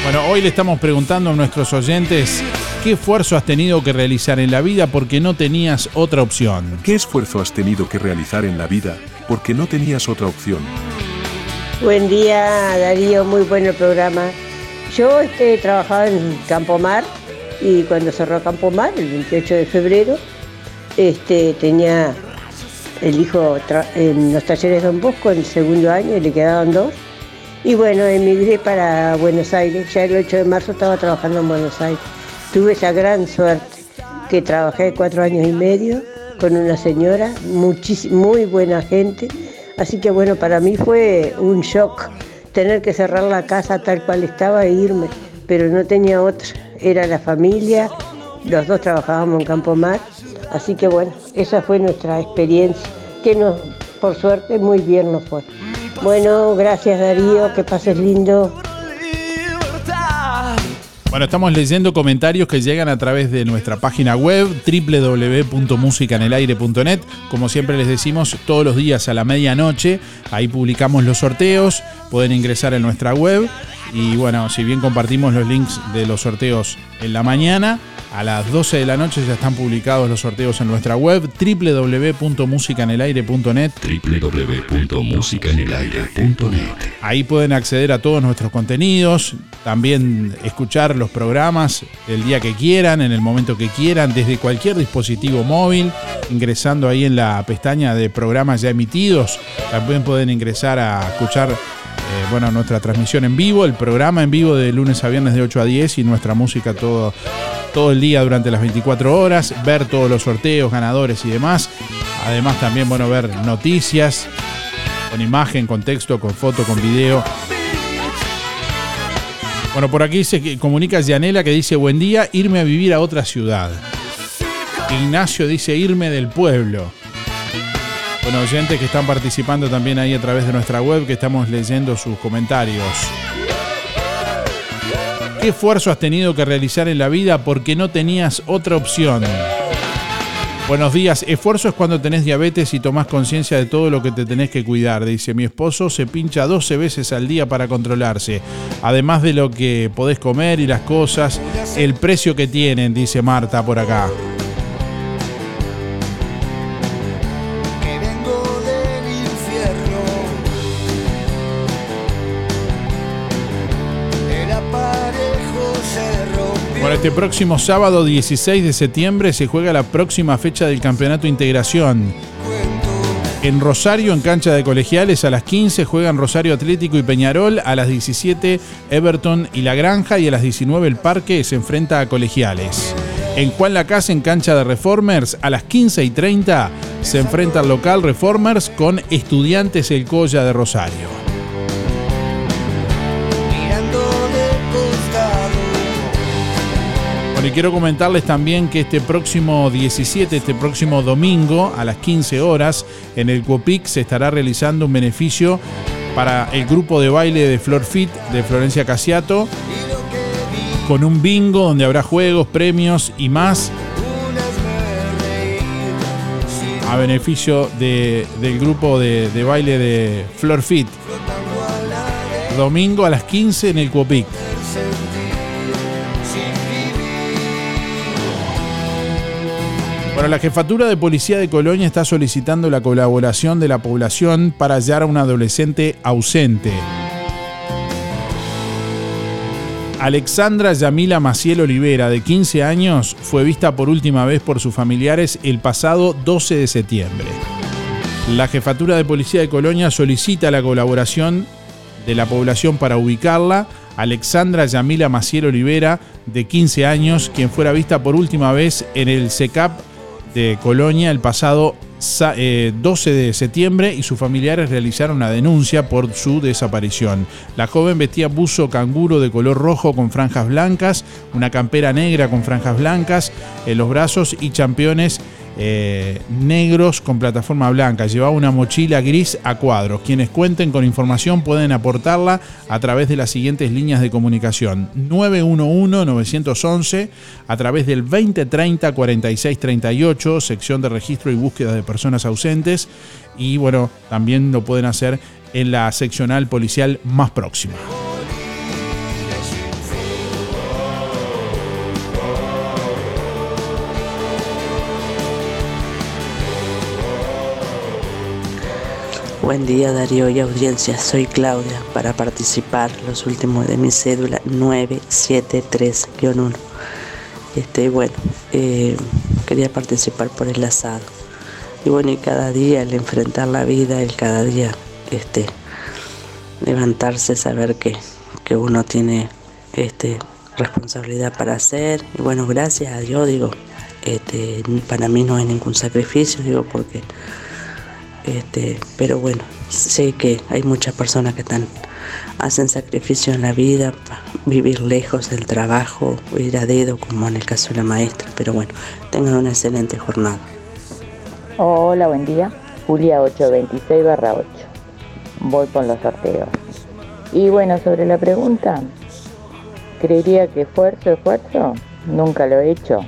Bueno, hoy le estamos preguntando a nuestros oyentes ¿Qué esfuerzo has tenido que realizar en la vida porque no tenías otra opción? ¿Qué esfuerzo has tenido que realizar en la vida porque no tenías otra opción? Buen día, Darío, muy bueno el programa. Yo este, trabajaba en Campo Mar y cuando cerró Campo Mar, el 28 de febrero, este, tenía el hijo en los talleres Don Bosco en el segundo año y le quedaban dos. Y bueno, emigré para Buenos Aires. Ya el 8 de marzo estaba trabajando en Buenos Aires. Tuve esa gran suerte que trabajé cuatro años y medio con una señora, muy buena gente. Así que bueno, para mí fue un shock tener que cerrar la casa tal cual estaba e irme, pero no tenía otra. Era la familia, los dos trabajábamos en Campo Mar. Así que bueno, esa fue nuestra experiencia, que nos, por suerte muy bien nos fue. Bueno, gracias Darío, que pases lindo. Bueno, estamos leyendo comentarios que llegan a través de nuestra página web www.musicanelaire.net. Como siempre les decimos, todos los días a la medianoche, ahí publicamos los sorteos, pueden ingresar en nuestra web y bueno, si bien compartimos los links de los sorteos en la mañana, a las 12 de la noche ya están publicados los sorteos en nuestra web www.musicanelaire.net. www.musicanelaire.net Ahí pueden acceder a todos nuestros contenidos, también escuchar los programas el día que quieran, en el momento que quieran, desde cualquier dispositivo móvil, ingresando ahí en la pestaña de programas ya emitidos. También pueden ingresar a escuchar eh, bueno, nuestra transmisión en vivo, el programa en vivo de lunes a viernes de 8 a 10 y nuestra música todo, todo el día durante las 24 horas, ver todos los sorteos, ganadores y demás. Además también, bueno, ver noticias con imagen, con texto, con foto, con video. Bueno, por aquí se comunica Yanela que dice, buen día, irme a vivir a otra ciudad. Ignacio dice, irme del pueblo. Bueno, oyentes que están participando también ahí a través de nuestra web, que estamos leyendo sus comentarios. ¿Qué esfuerzo has tenido que realizar en la vida porque no tenías otra opción? Buenos días. Esfuerzo es cuando tenés diabetes y tomás conciencia de todo lo que te tenés que cuidar. Dice, mi esposo se pincha 12 veces al día para controlarse. Además de lo que podés comer y las cosas, el precio que tienen, dice Marta por acá. Este próximo sábado 16 de septiembre se juega la próxima fecha del Campeonato Integración. En Rosario, en cancha de colegiales, a las 15 juegan Rosario Atlético y Peñarol, a las 17 Everton y La Granja y a las 19 el Parque se enfrenta a colegiales. En Juan Lacase, en cancha de Reformers, a las 15 y 30 se enfrenta al local Reformers con Estudiantes El Colla de Rosario. Quiero comentarles también que este próximo 17, este próximo domingo, a las 15 horas, en el Cuopic se estará realizando un beneficio para el grupo de baile de Flor Fit de Florencia Casiato, con un bingo donde habrá juegos, premios y más a beneficio de- del grupo de, de baile de Flor Fit. Domingo a las 15 en el Cuopic. La jefatura de policía de Colonia está solicitando la colaboración de la población para hallar a un adolescente ausente. Alexandra Yamila Maciel Olivera, de 15 años, fue vista por última vez por sus familiares el pasado 12 de septiembre. La jefatura de policía de Colonia solicita la colaboración de la población para ubicarla. Alexandra Yamila Maciel Olivera, de 15 años, quien fuera vista por última vez en el SECAP de Colonia el pasado sa- eh, 12 de septiembre y sus familiares realizaron una denuncia por su desaparición. La joven vestía buzo canguro de color rojo con franjas blancas, una campera negra con franjas blancas en los brazos y championes eh, negros con plataforma blanca. Llevaba una mochila gris a cuadros. Quienes cuenten con información pueden aportarla a través de las siguientes líneas de comunicación. 911-911, a través del 2030-4638, sección de registro y búsqueda de personas ausentes. Y bueno, también lo pueden hacer en la seccional policial más próxima. Buen día Darío y audiencia, soy Claudia para participar los últimos de mi cédula 973-1. Este, bueno, eh, quería participar por el asado. Y bueno, y cada día el enfrentar la vida, el cada día este, levantarse, saber que, que uno tiene este, responsabilidad para hacer. Y bueno, gracias a Dios, digo, este, para mí no hay ningún sacrificio, digo, porque, este, pero bueno, sé que hay muchas personas que están, hacen sacrificio en la vida, pa- vivir lejos del trabajo, ir a dedo, como en el caso de la maestra, pero bueno, tengan una excelente jornada. Hola, buen día. Julia 826 barra 8. Voy con los sorteos. Y bueno, sobre la pregunta, creería que esfuerzo, esfuerzo, nunca lo he hecho.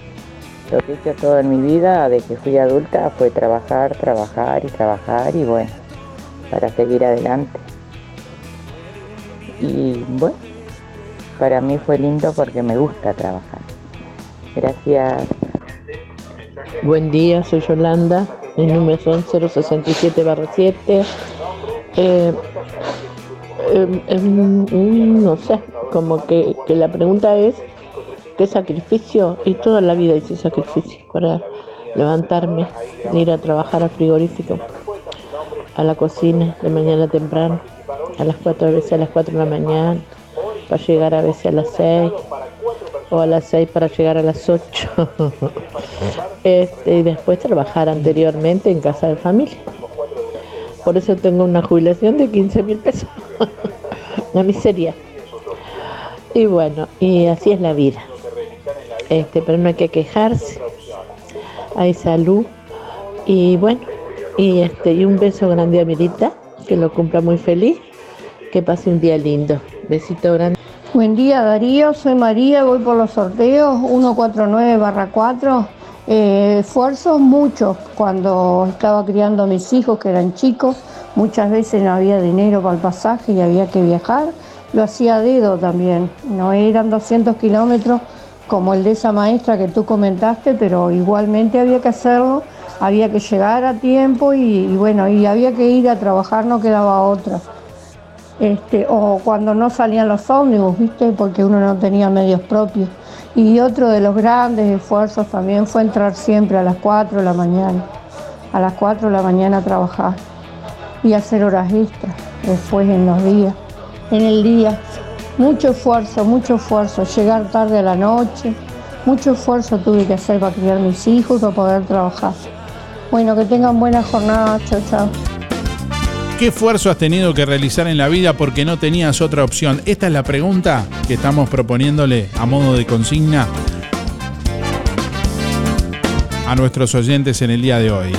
Lo que he hecho toda mi vida, de que fui adulta, fue trabajar, trabajar y trabajar y bueno, para seguir adelante. Y bueno, para mí fue lindo porque me gusta trabajar. Gracias. Buen día, soy Yolanda, el número son 067 7. Eh, mm, no sé, como que, que la pregunta es, ¿qué sacrificio? Y toda la vida hice sacrificio para levantarme, ir a trabajar al frigorífico, a la cocina de mañana temprano, a las 4 a veces a las 4 de la mañana, para llegar a veces a las 6 o a las 6 para llegar a las 8. (laughs) Este, y después trabajar anteriormente en casa de familia. Por eso tengo una jubilación de 15 mil pesos. (laughs) una miseria. Y bueno, y así es la vida. Este, pero no hay que quejarse. Hay salud. Y bueno, y este, y un beso grande a Mirita, que lo cumpla muy feliz. Que pase un día lindo. Besito grande. Buen día Darío, soy María, voy por los sorteos 149-4. Eh, esfuerzos muchos cuando estaba criando a mis hijos que eran chicos, muchas veces no había dinero para el pasaje y había que viajar. Lo hacía a dedo también, no eran 200 kilómetros como el de esa maestra que tú comentaste, pero igualmente había que hacerlo, había que llegar a tiempo y, bueno, y había que ir a trabajar, no quedaba otra este, o cuando no salían los ómnibus, ¿viste? Porque uno no tenía medios propios. Y otro de los grandes esfuerzos también fue entrar siempre a las 4 de la mañana, a las 4 de la mañana a trabajar y hacer horas extras después en los días, en el día. Mucho esfuerzo, mucho esfuerzo, llegar tarde a la noche, mucho esfuerzo tuve que hacer para criar mis hijos, para poder trabajar. Bueno, que tengan buena jornada, chao, chao. ¿Qué esfuerzo has tenido que realizar en la vida porque no tenías otra opción? Esta es la pregunta que estamos proponiéndole a modo de consigna a nuestros oyentes en el día de hoy.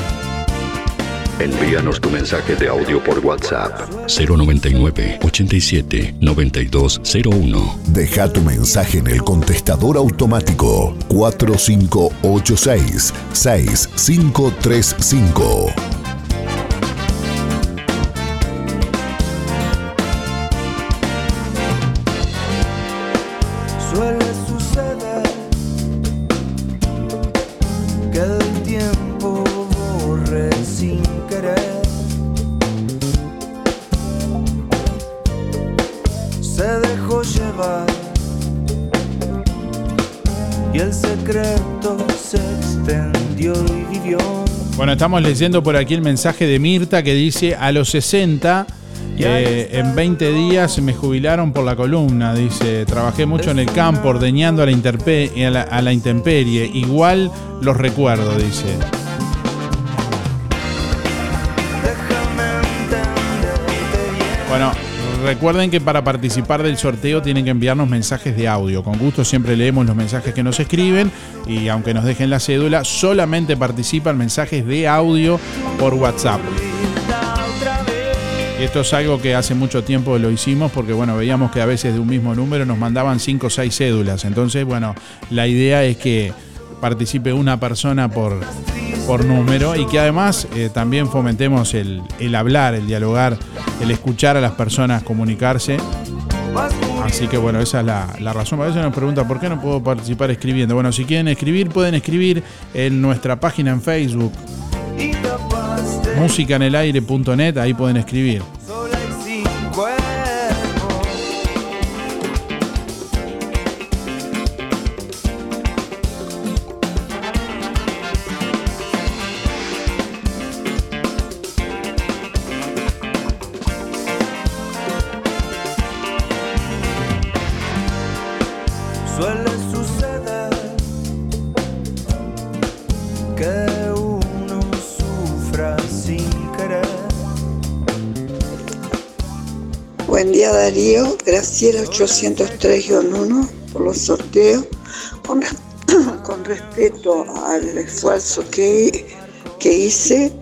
Envíanos tu mensaje de audio por WhatsApp 099 87 9201. Deja tu mensaje en el contestador automático 4586 6535. Estamos leyendo por aquí el mensaje de Mirta que dice a los 60 eh, en 20 días me jubilaron por la columna, dice, trabajé mucho en el campo ordeñando a la, interpe- a la, a la intemperie, igual los recuerdo, dice. Recuerden que para participar del sorteo tienen que enviarnos mensajes de audio. Con gusto siempre leemos los mensajes que nos escriben y aunque nos dejen la cédula, solamente participan mensajes de audio por WhatsApp. Y esto es algo que hace mucho tiempo lo hicimos porque bueno, veíamos que a veces de un mismo número nos mandaban 5 o 6 cédulas. Entonces, bueno, la idea es que participe una persona por, por número y que además eh, también fomentemos el, el hablar, el dialogar, el escuchar a las personas comunicarse. Así que bueno, esa es la, la razón. A veces nos preguntan por qué no puedo participar escribiendo. Bueno, si quieren escribir, pueden escribir en nuestra página en Facebook. Musicanelaire.net, ahí pueden escribir. Darío, Graciela 803-1 por los sorteos. Con, res- (coughs) con respeto al esfuerzo que, que hice,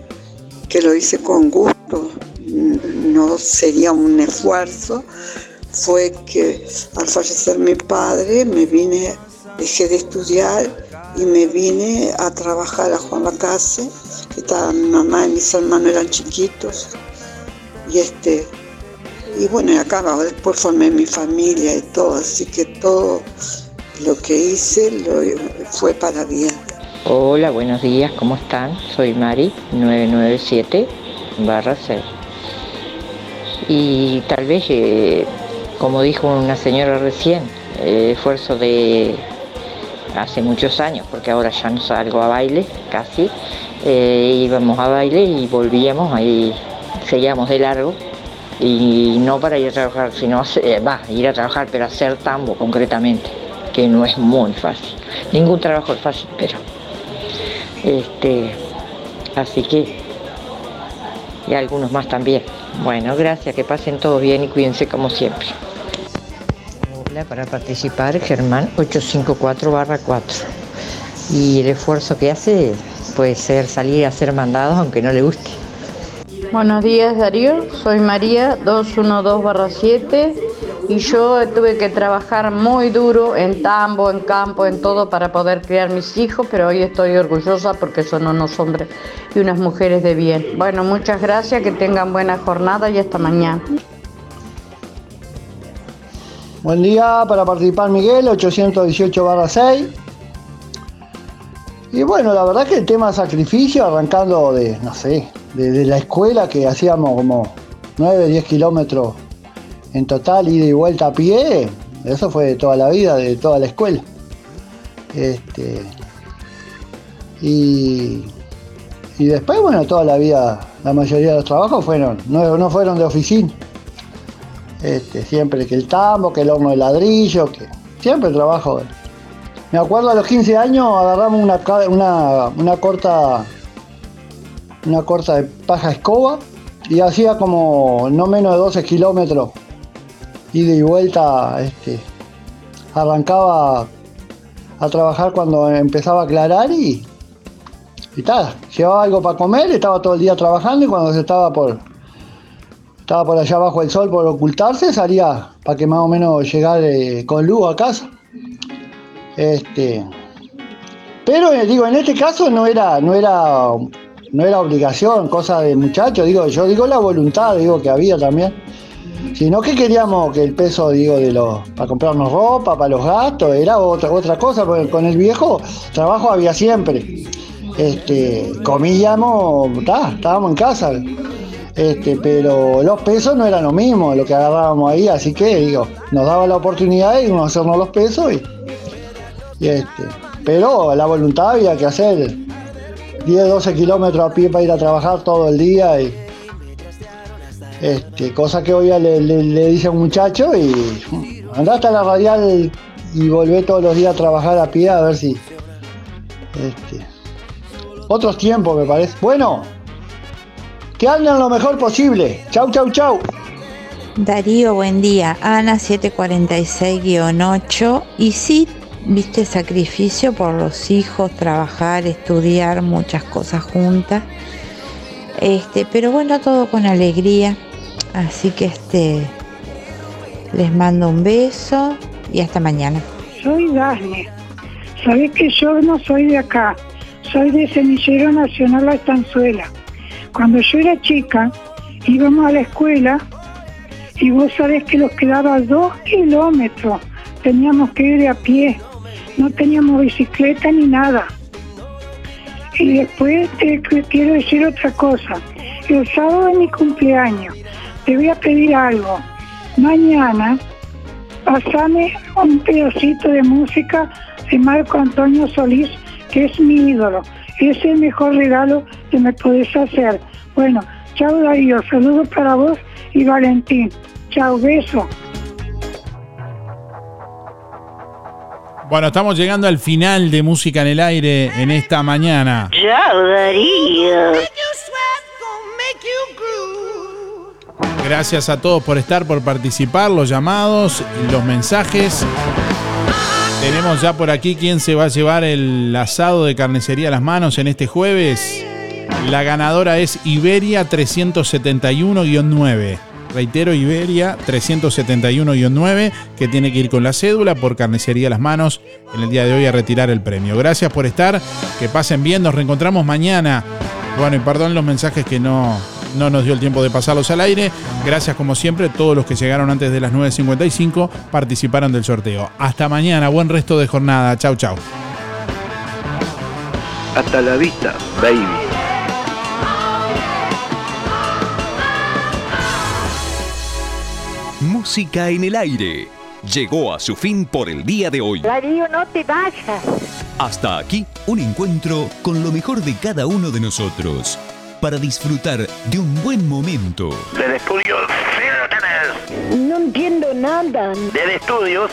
que lo hice con gusto, n- no sería un esfuerzo, fue que al fallecer mi padre me vine, dejé de estudiar y me vine a trabajar a Juan Lacase, que estaba mi mamá y mis hermanos eran chiquitos. Y este, y bueno, y acá después formé mi familia y todo, así que todo lo que hice fue para bien. Hola, buenos días, ¿cómo están? Soy Mari, 997 barra 6. Y tal vez, eh, como dijo una señora recién, el esfuerzo de hace muchos años, porque ahora ya no salgo a baile, casi, eh, íbamos a baile y volvíamos, ahí seguíamos de largo, y no para ir a trabajar, sino eh, va, ir a trabajar, pero hacer tambo concretamente, que no es muy fácil. Ningún trabajo es fácil, pero este, así que, y algunos más también. Bueno, gracias, que pasen todos bien y cuídense como siempre. Para participar, Germán 854 4. Y el esfuerzo que hace puede ser salir a hacer mandados aunque no le guste. Buenos días Darío, soy María 212-7 y yo tuve que trabajar muy duro en tambo, en campo, en todo para poder criar mis hijos, pero hoy estoy orgullosa porque son unos hombres y unas mujeres de bien. Bueno, muchas gracias, que tengan buena jornada y hasta mañana. Buen día para participar Miguel, 818 6. Y bueno, la verdad que el tema sacrificio, arrancando de, no sé, de, la escuela que hacíamos como 9, 10 kilómetros en total, ida y vuelta a pie, eso fue de toda la vida, de toda la escuela. Este, y, y después, bueno, toda la vida, la mayoría de los trabajos fueron, no, no fueron de oficina. Este, siempre que el tambo, que el horno de ladrillo, que siempre trabajo. Me acuerdo a los 15 años agarramos una, una, una corta una corta de paja escoba y hacía como no menos de 12 kilómetros ida y vuelta este, arrancaba a trabajar cuando empezaba a aclarar y, y tal, llevaba algo para comer, estaba todo el día trabajando y cuando se estaba por, estaba por allá abajo el sol por ocultarse, salía para que más o menos llegar eh, con luz a casa. Este, pero eh, digo, en este caso no era, no era, no era obligación, cosa de muchachos, digo, yo digo la voluntad, digo que había también. Sino que queríamos que el peso, digo, de los, para comprarnos ropa, para los gastos, era otra, otra cosa, porque con el viejo trabajo había siempre. Este, comíamos, estábamos en casa. Este, pero los pesos no eran lo mismo, lo que agarrábamos ahí, así que digo, nos daba la oportunidad de uno hacernos los pesos y, este, pero la voluntad había que hacer 10, 12 kilómetros a pie para ir a trabajar todo el día y este, cosa que hoy le, le- dice a un muchacho y andá hasta la radial y volvé todos los días a trabajar a pie a ver si este, otros tiempos me parece. Bueno, que anden lo mejor posible. Chau, chau, chau. Darío, buen día. Ana 746-8. Y sí, viste sacrificio por los hijos, trabajar, estudiar, muchas cosas juntas. Este, pero bueno, todo con alegría. Así que este les mando un beso y hasta mañana. Soy Dafne. Sabés que yo no soy de acá, soy de Semillero Nacional La Estanzuela. Cuando yo era chica, íbamos a la escuela y vos sabés que nos quedaba dos kilómetros. Teníamos que ir a pie, no teníamos bicicleta ni nada. Y después te qu- quiero decir otra cosa. El sábado es mi cumpleaños. Te voy a pedir algo. Mañana, pasame un pedacito de música de Marco Antonio Solís, que es mi ídolo. Es el mejor regalo que me podés hacer. Bueno, chao Darío, saludos para vos y Valentín. Chao, beso. Bueno, estamos llegando al final de Música en el Aire en esta mañana. Gracias a todos por estar, por participar, los llamados, los mensajes. Tenemos ya por aquí quién se va a llevar el asado de carnicería a las manos en este jueves. La ganadora es Iberia 371-9. Reitero, Iberia 371-9, que tiene que ir con la cédula por carnicería a las manos en el día de hoy a retirar el premio. Gracias por estar, que pasen bien, nos reencontramos mañana. Bueno, y perdón los mensajes que no, no nos dio el tiempo de pasarlos al aire. Gracias como siempre, todos los que llegaron antes de las 9.55 participaron del sorteo. Hasta mañana, buen resto de jornada. Chau, chau. Hasta la vista, baby. Música en el aire. Llegó a su fin por el día de hoy. Darío, no te vayas. Hasta aquí un encuentro con lo mejor de cada uno de nosotros para disfrutar de un buen momento. Del estudio. No entiendo nada. Del estudios,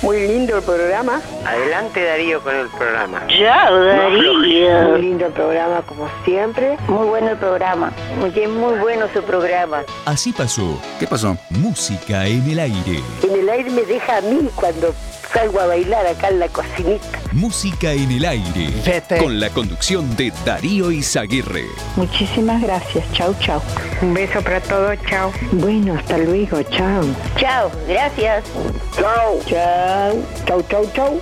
Muy lindo el programa. Adelante Darío con el programa. Chao, Darío. Muy lindo el programa, como siempre. Muy bueno el programa. Muy, muy bueno su programa. Así pasó. ¿Qué pasó? Música en el aire. En el aire me deja a mí cuando salgo a bailar acá en la cocinita. Música en el aire. Con la conducción de Darío Izaguirre. Muchísimas gracias. Chau, chau. Un beso para todos. Chau. Bueno, hasta luego. Chau. Chau. Gracias. Chau. Chau. Chau, chau, chau.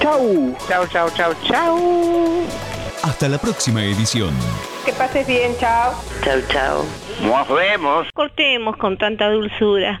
Chau. Chau, chau, chau, chau. Hasta la próxima edición. Que pases bien. Chau. Chau, chau. Nos vemos. Cortemos con tanta dulzura.